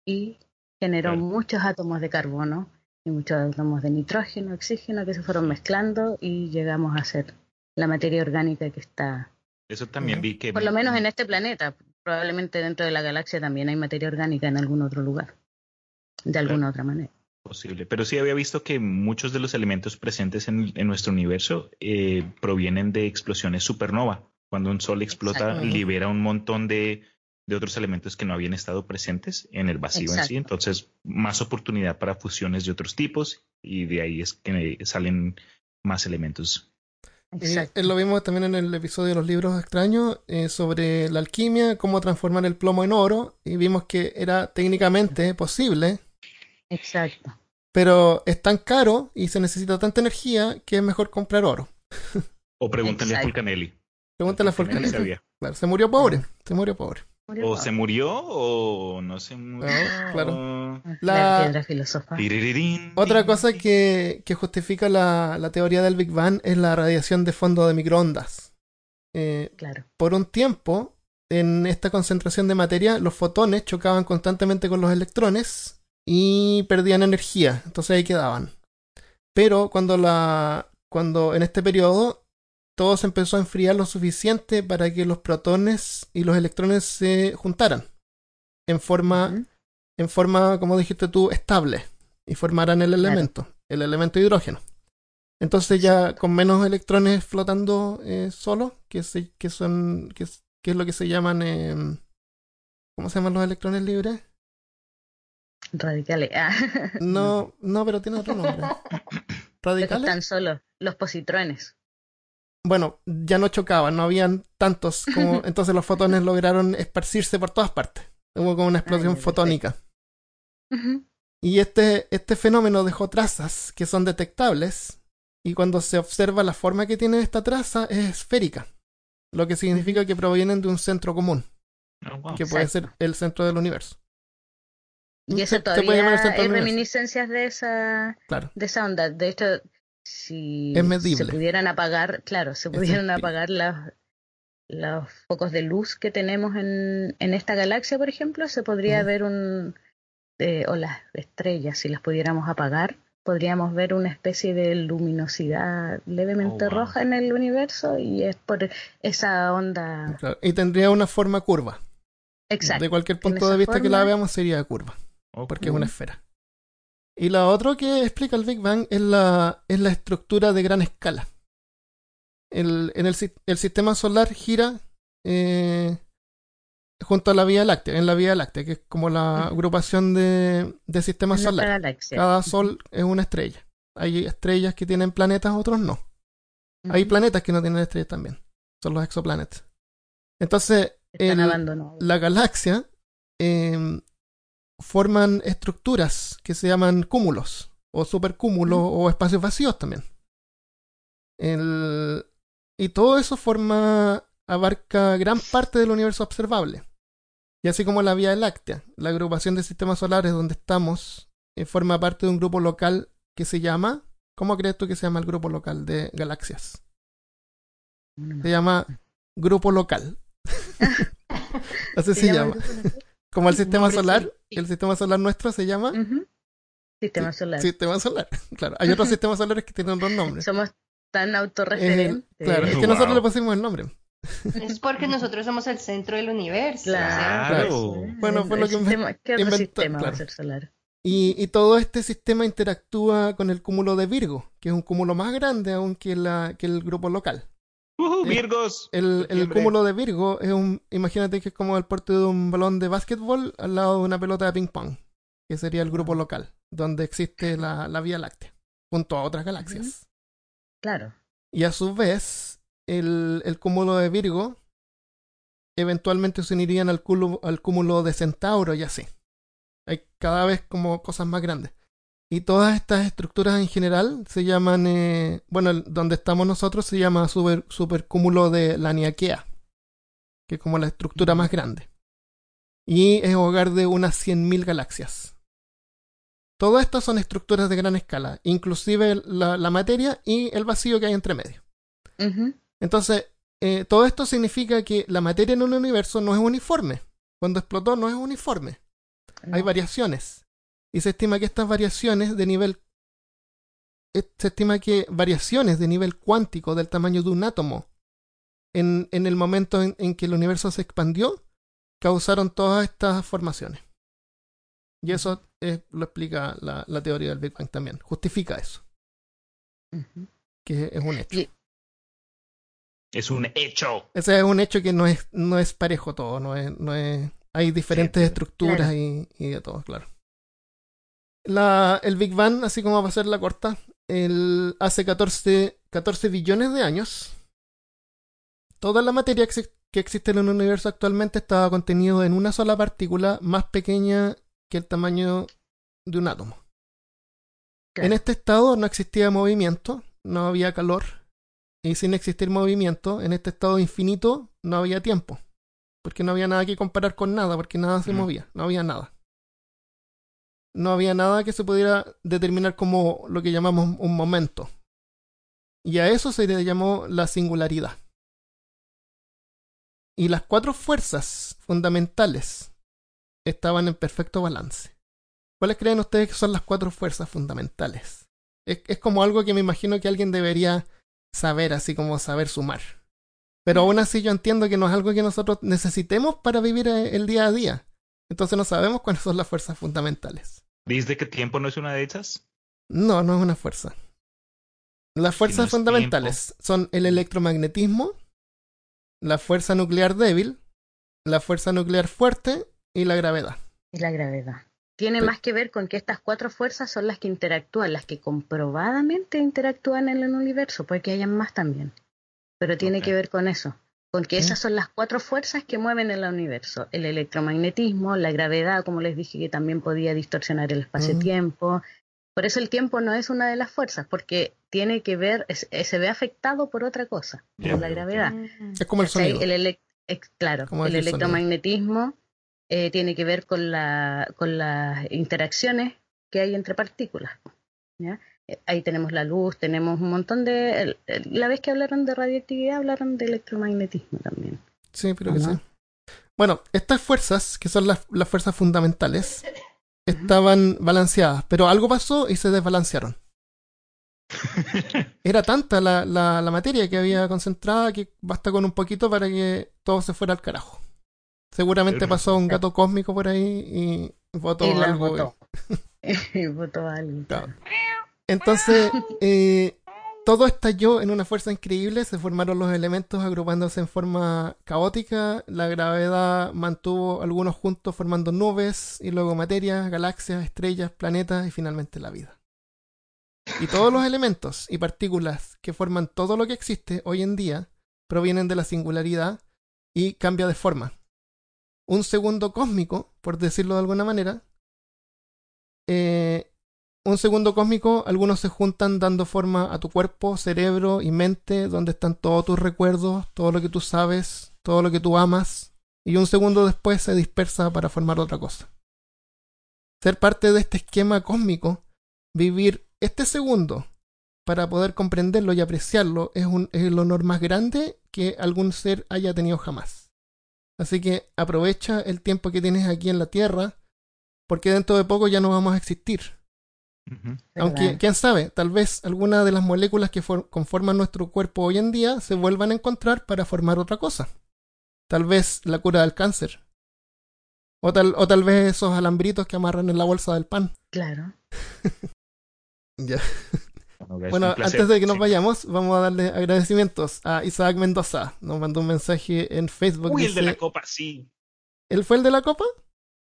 y generó Claro. muchos átomos de carbono y muchos átomos de nitrógeno, oxígeno que se fueron mezclando y llegamos a ser la materia orgánica que está, Eso también vi que... por lo menos en este planeta. Probablemente dentro de la galaxia también hay materia orgánica en algún otro lugar, de alguna otra manera. Posible. Pero sí había visto que muchos de los elementos presentes en, en nuestro universo eh, provienen de explosiones supernova. Cuando un sol explota, libera un montón de, de otros elementos que no habían estado presentes en el vacío en sí. Entonces, más oportunidad para fusiones de otros tipos y de ahí es que salen más elementos. Eh, lo vimos también en el episodio de los libros extraños eh, sobre la alquimia, cómo transformar el plomo en oro, y vimos que era técnicamente posible, Exacto. pero es tan caro y se necesita tanta energía que es mejor comprar oro. O pregúntale a. Fulcanelli. Pregúntale a Fulcanelli. Claro, se murió pobre, se murió pobre. Murió O se murió o no se murió. No, claro. La, La- piedra filosofal. Tiririrín, Otra cosa que, que justifica la, la teoría del Big Bang es la radiación de fondo de microondas. Eh, Claro. por un tiempo, en esta concentración de materia, los fotones chocaban constantemente con los electrones y perdían energía, entonces ahí quedaban. Pero cuando la cuando en este periodo todo se empezó a enfriar lo suficiente para que los protones y los electrones se juntaran en forma en forma, como dijiste tú, estable y formaran el elemento, el elemento hidrógeno. Entonces ya con menos electrones flotando eh, solos, que, se, que son, que, es- que es lo que se llaman, eh, ¿cómo se llaman los electrones libres? Radicales. Ah. No, no, pero tiene otro nombre. ¿Radicales? están solos, los positrones. Bueno, ya no chocaban, no habían tantos como, entonces los fotones lograron esparcirse por todas partes. Hubo como una explosión ya, perfecto. fotónica. Y este, este fenómeno dejó trazas que son detectables y cuando se observa la forma que tiene esta traza es esférica, lo que significa que provienen de un centro común, Oh, wow. que puede Exacto. ser el centro del universo. Y eso todavía hay reminiscencias de esa, Claro. de esa onda. De hecho, si Es se pudieran apagar, claro, se pudieran apagar los, los focos de luz que tenemos en, en esta galaxia, por ejemplo, se podría ver un, eh, o las estrellas, si las pudiéramos apagar, podríamos ver una especie de luminosidad levemente Oh, wow. roja en el universo y es por esa onda Claro, Y tendría una forma curva. exacta. De cualquier punto de vista que la veamos sería curva, Porque es una esfera. Y lo otro que explica el Big Bang es la, es la estructura de gran escala. El, en el, el sistema solar gira eh, junto a la Vía Láctea, en la Vía Láctea, que es como la agrupación de, de sistemas solares. Cada sol es una estrella. Hay estrellas que tienen planetas, otros no. Hay planetas que no tienen estrellas también. Son los exoplanetas. Entonces, el- la galaxia eh, forman estructuras que se llaman cúmulos o supercúmulos o espacios vacíos también. El- y todo eso forma abarca gran parte del universo observable. Y así como la Vía Láctea, la agrupación de sistemas solares donde estamos eh, forma parte de un grupo local que se llama ¿Cómo crees tú que se llama el grupo local de galaxias? Se llama grupo local. Así se, llama. Como el sistema solar, el sistema solar nuestro se llama. Sistema solar. sistema solar. Claro, hay otros sistemas solares que tienen otros nombres. Somos tan autorreferentes. claro, es que Wow. nosotros le pusimos el nombre. Es porque nosotros somos el centro del universo. Claro. Bueno, fue lo que sistema, ¿Qué otro inventó- sistema va a ser solar? Y, y todo este sistema interactúa con el cúmulo de Virgo, que es un cúmulo más grande aún que, la, que el grupo local. Eh, Virgos. El, cúmulo de Virgo es un, imagínate que es como el porte de un balón de básquetbol al lado de una pelota de ping pong, que sería el grupo local, donde existe la, la Vía Láctea, junto a otras galaxias. Claro. Y a su vez, el, el cúmulo de Virgo eventualmente se unirían al, cúmulo- al cúmulo de Centauro y así. Hay cada vez como cosas más grandes. Y todas estas estructuras en general se llaman, eh, bueno, donde estamos nosotros se llama super, supercúmulo de Laniakea, que es como la estructura más grande. Y es hogar de unas 100.000 galaxias. Todo esto son estructuras de gran escala, inclusive la, la materia y el vacío que hay entre medio. Entonces, eh, todo esto significa que la materia en un universo no es uniforme. Cuando explotó no es uniforme. Hay variaciones. Y se estima que estas variaciones de nivel... eh, Se estima que variaciones de nivel cuántico del tamaño de un átomo en, en el momento en, en que el universo se expandió causaron todas estas formaciones. Y eso eh, lo explica la, la teoría del Big Bang también. Justifica eso, que es un hecho. Es un hecho. Ese es un hecho que no es, no es parejo todo, no es, no es, hay diferentes Sí, estructuras claro. y, y de todo, claro. La, el Big Bang, así como va a ser la corta, el, hace 14, 14 billones de años, toda la materia que, exi- que existe en el universo actualmente estaba contenido en una sola partícula más pequeña que el tamaño de un átomo. En este estado no existía movimiento, no había calor, y sin existir movimiento, en este estado infinito no había tiempo, porque no había nada que comparar con nada, porque nada se Mm. movía, no había nada. No había nada que se pudiera determinar como lo que llamamos un momento. Y a eso se le llamó la singularidad. Y las cuatro fuerzas fundamentales estaban en perfecto balance. ¿Cuáles creen ustedes que son las cuatro fuerzas fundamentales? Es, como algo que me imagino que alguien debería saber, así como saber sumar. Pero aún así yo entiendo que no es algo que nosotros necesitemos para vivir eh, el día a día. Entonces no sabemos cuáles son las fuerzas fundamentales. ¿Dice que tiempo no es una de esas? No, no es una fuerza. Las fuerzas es fundamentales son el electromagnetismo, la fuerza nuclear débil, la fuerza nuclear fuerte y la gravedad. Y la gravedad. Tiene Sí. más que ver con que estas cuatro fuerzas son las que interactúan, las que comprobadamente interactúan en el universo, puede que hayan más también. Pero tiene que ver con eso, con que Mm. esas son las cuatro fuerzas que mueven el universo. El electromagnetismo, la gravedad, como les dije, que también podía distorsionar el espacio-tiempo. Por eso el tiempo no es una de las fuerzas, porque tiene que ver, es- es- se ve afectado por otra cosa, por la gravedad. Es como el sonido. Ex- claro, el electromagnetismo eh, tiene que ver con, la, con las interacciones que hay entre partículas. ¿ya? Eh, Ahí tenemos la luz, tenemos un montón de... La vez que hablaron de radioactividad, hablaron de electromagnetismo también. Sí, pero que sí. Bueno, estas fuerzas, que son las, las fuerzas fundamentales, estaban balanceadas, pero algo pasó y se desbalancearon. Era tanta la, la, la materia que había concentrada que basta con un poquito para que todo se fuera al carajo. Seguramente pasó un gato cósmico por ahí y votó y algo. votó. Y votó algo. Claro. Entonces, eh, todo estalló en una fuerza increíble, se formaron los elementos agrupándose en forma caótica, la gravedad mantuvo algunos juntos formando nubes, y luego materia, galaxias, estrellas, planetas y finalmente la vida. Y todos los elementos y partículas que forman todo lo que existe hoy en día provienen de la singularidad y cambia de forma. Un segundo cósmico, por decirlo de alguna manera, eh, un segundo cósmico, algunos se juntan dando forma a tu cuerpo, cerebro y mente, donde están todos tus recuerdos, todo lo que tú sabes, todo lo que tú amas, y un segundo después se dispersa para formar otra cosa. Ser parte de este esquema cósmico, vivir este segundo para poder comprenderlo y apreciarlo, es, un, es el honor más grande que algún ser haya tenido jamás. Así que aprovecha el tiempo que tienes aquí en la Tierra, porque dentro de poco ya no vamos a existir. Aunque, ¿Verdad? quién sabe, tal vez algunas de las moléculas que for- conforman nuestro cuerpo hoy en día se vuelvan a encontrar para formar otra cosa. Tal vez la cura del cáncer. O tal, o tal vez esos alambritos que amarran en la bolsa del pan. Claro. Ya. Bueno, antes de que nos Sí. vayamos, vamos a darle agradecimientos a Isaac Mendoza. Nos mandó un mensaje en Facebook. Uy, el de la copa, sí. ¿Él fue el de la copa?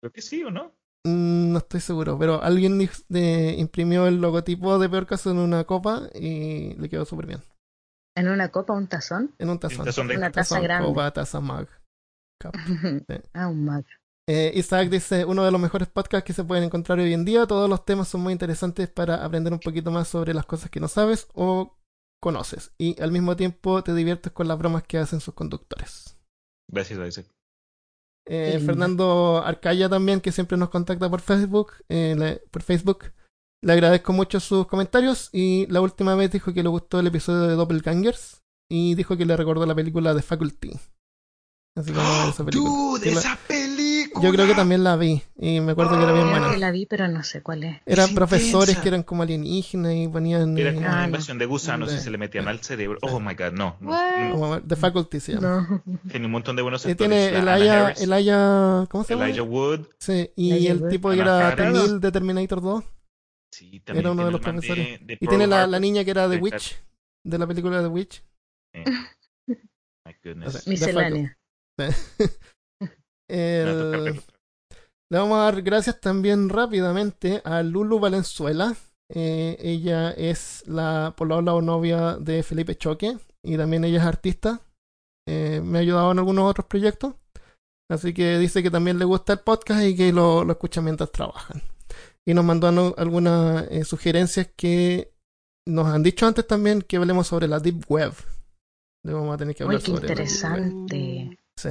Creo que sí o no. Mm, No estoy seguro, pero alguien de- imprimió el logotipo de Peor Caso en una copa y le quedó súper bien. En una copa, un tazón. En un tazón. tazón de- Una taza Tazón, grande. copa, taza, mug. cup. ah, un mag. Eh, Isaac dice, uno de los mejores podcasts que se pueden encontrar hoy en día. Todos los temas son muy interesantes para aprender un poquito más sobre las cosas que no sabes o conoces. Y al mismo tiempo te diviertes con las bromas que hacen sus conductores. Gracias, Isaac. Eh. Fernando Arcaya también, que siempre nos contacta por Facebook, eh, le- por Facebook. Le agradezco mucho sus comentarios y la última vez dijo que le gustó el episodio de Doppelgangers y dijo que le recordó la película The Faculty. Así que vamos a ver esa película. Dude, Que la- esa película. Yo creo que también la vi y me acuerdo que era bien Creo buena. que la vi, pero no sé cuál es. Eran Es profesores intensa. que eran como alienígenas y ponían... Era como Ah, una no. invasión de gusanos y se le metían al cerebro. Oh my god, no. no. What? como The Faculty se llama. No. Tiene un montón de buenos actores. tiene el Aya, el Aya, ¿cómo se llama? Elijah Wood. Sí, y Elijah el Wood. tipo que era. T-1000 de Terminator 2. Sí, también Era uno de los profesores. de- de Y tiene la, la niña que era The de Witch, de la película The Witch. Eh. My goodness. O sea, Miscelánea. Me va a tocar El-. Le vamos a dar gracias también rápidamente a Lulu Valenzuela. Eh, ella es la polola o novia de Felipe Choque y también ella es artista. Eh, me ha ayudado en algunos otros proyectos. Así que dice que también le gusta el podcast y que lo, lo escucha mientras trabajan. Y nos mandó algunas eh, sugerencias que nos han dicho antes también que hablemos sobre la Deep Web. Le vamos a tener que Uy, hablar qué sobre la Deep Web. interesante. Sí.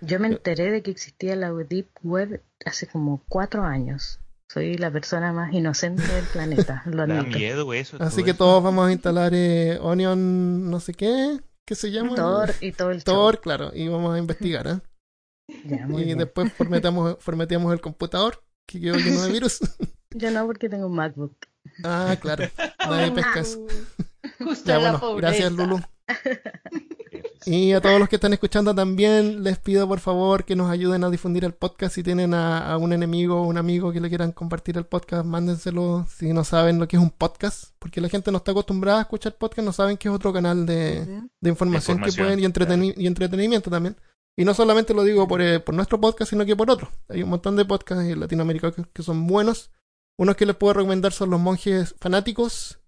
Yo me enteré de que existía la Deep Web hace como cuatro años. Soy la persona más inocente del planeta, lo Da admito. miedo eso. Así todo que eso. todos vamos a instalar eh, Onion no sé qué, ¿qué se llama? Thor y todo el Tor, claro, y vamos a investigar, ¿eh? show. Ya, muy y bien. después formateamos, formateamos el computador, que quedó lleno de virus. Yo no, porque tengo un MacBook. ah, claro, nadie pesca eso. Justo Ya en la gracias. Lulu. Y a todos los que están escuchando también les pido por favor que nos ayuden a difundir el podcast. Si tienen a, a un enemigo o un amigo que le quieran compartir el podcast, mándenselo si no saben lo que es un podcast. Porque la gente no está acostumbrada a escuchar podcast, no saben que es otro canal de, Ujú. de información, De información, que pueden y, entreteni- y entretenimiento también. Y no solamente lo digo por, eh, por nuestro podcast, sino que por otros. Hay un montón de podcasts en Latinoamérica que, que son buenos. Unos que les puedo recomendar son los monjes fanáticos.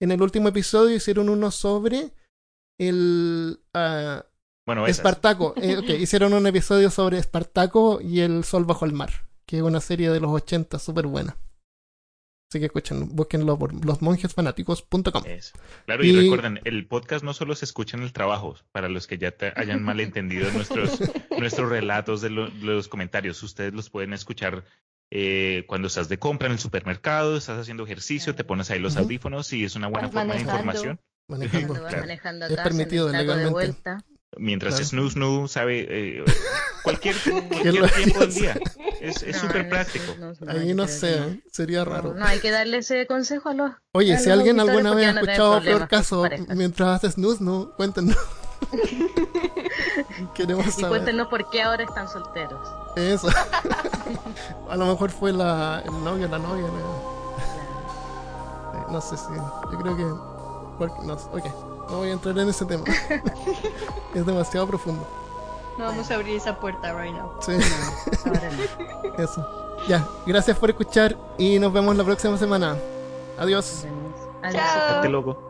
En el último episodio hicieron uno sobre el ah, Bueno. Espartaco. Eh, hicieron un episodio sobre Espartaco y el sol bajo el mar, que es una serie de los 80 súper buena. Así que escuchen, búsquenlo por losmonjesfanáticos.com. Claro, y, Y- recuerden, el podcast no solo se escucha en el trabajo, para los que ya te hayan malentendido nuestros, nuestros relatos de, lo- de los comentarios, ustedes los pueden escuchar eh, cuando estás de compra en el supermercado, estás haciendo ejercicio, te pones ahí los audífonos y es una buena Vas forma de información. Manejando. Cuando vas Claro. manejando Es permitido en el taco de legalmente. vuelta. Mientras Claro. snoo snoo sabe eh, cualquier, cualquier tiempo del día. Es súper no, práctico. no, no, Ahí no sé, ¿eh? sería raro. no, hay que darle ese consejo a los. Oye, a si los alguien alguna vez ha escuchado peor caso mientras haces snooze, no, cuéntenos. Queremos Y saber. cuéntenos por qué ahora están solteros. Eso. a lo mejor fue la, el novio, la novia. No, Eh, no sé si. Yo creo que. No, sé, ok, no voy a entrar en ese tema. es demasiado profundo. No vamos a abrir esa puerta right now. Sí, Ahora no. eso. Ya, gracias por escuchar y nos vemos la próxima semana. Adiós. Adiós. Chao. Hazte loco.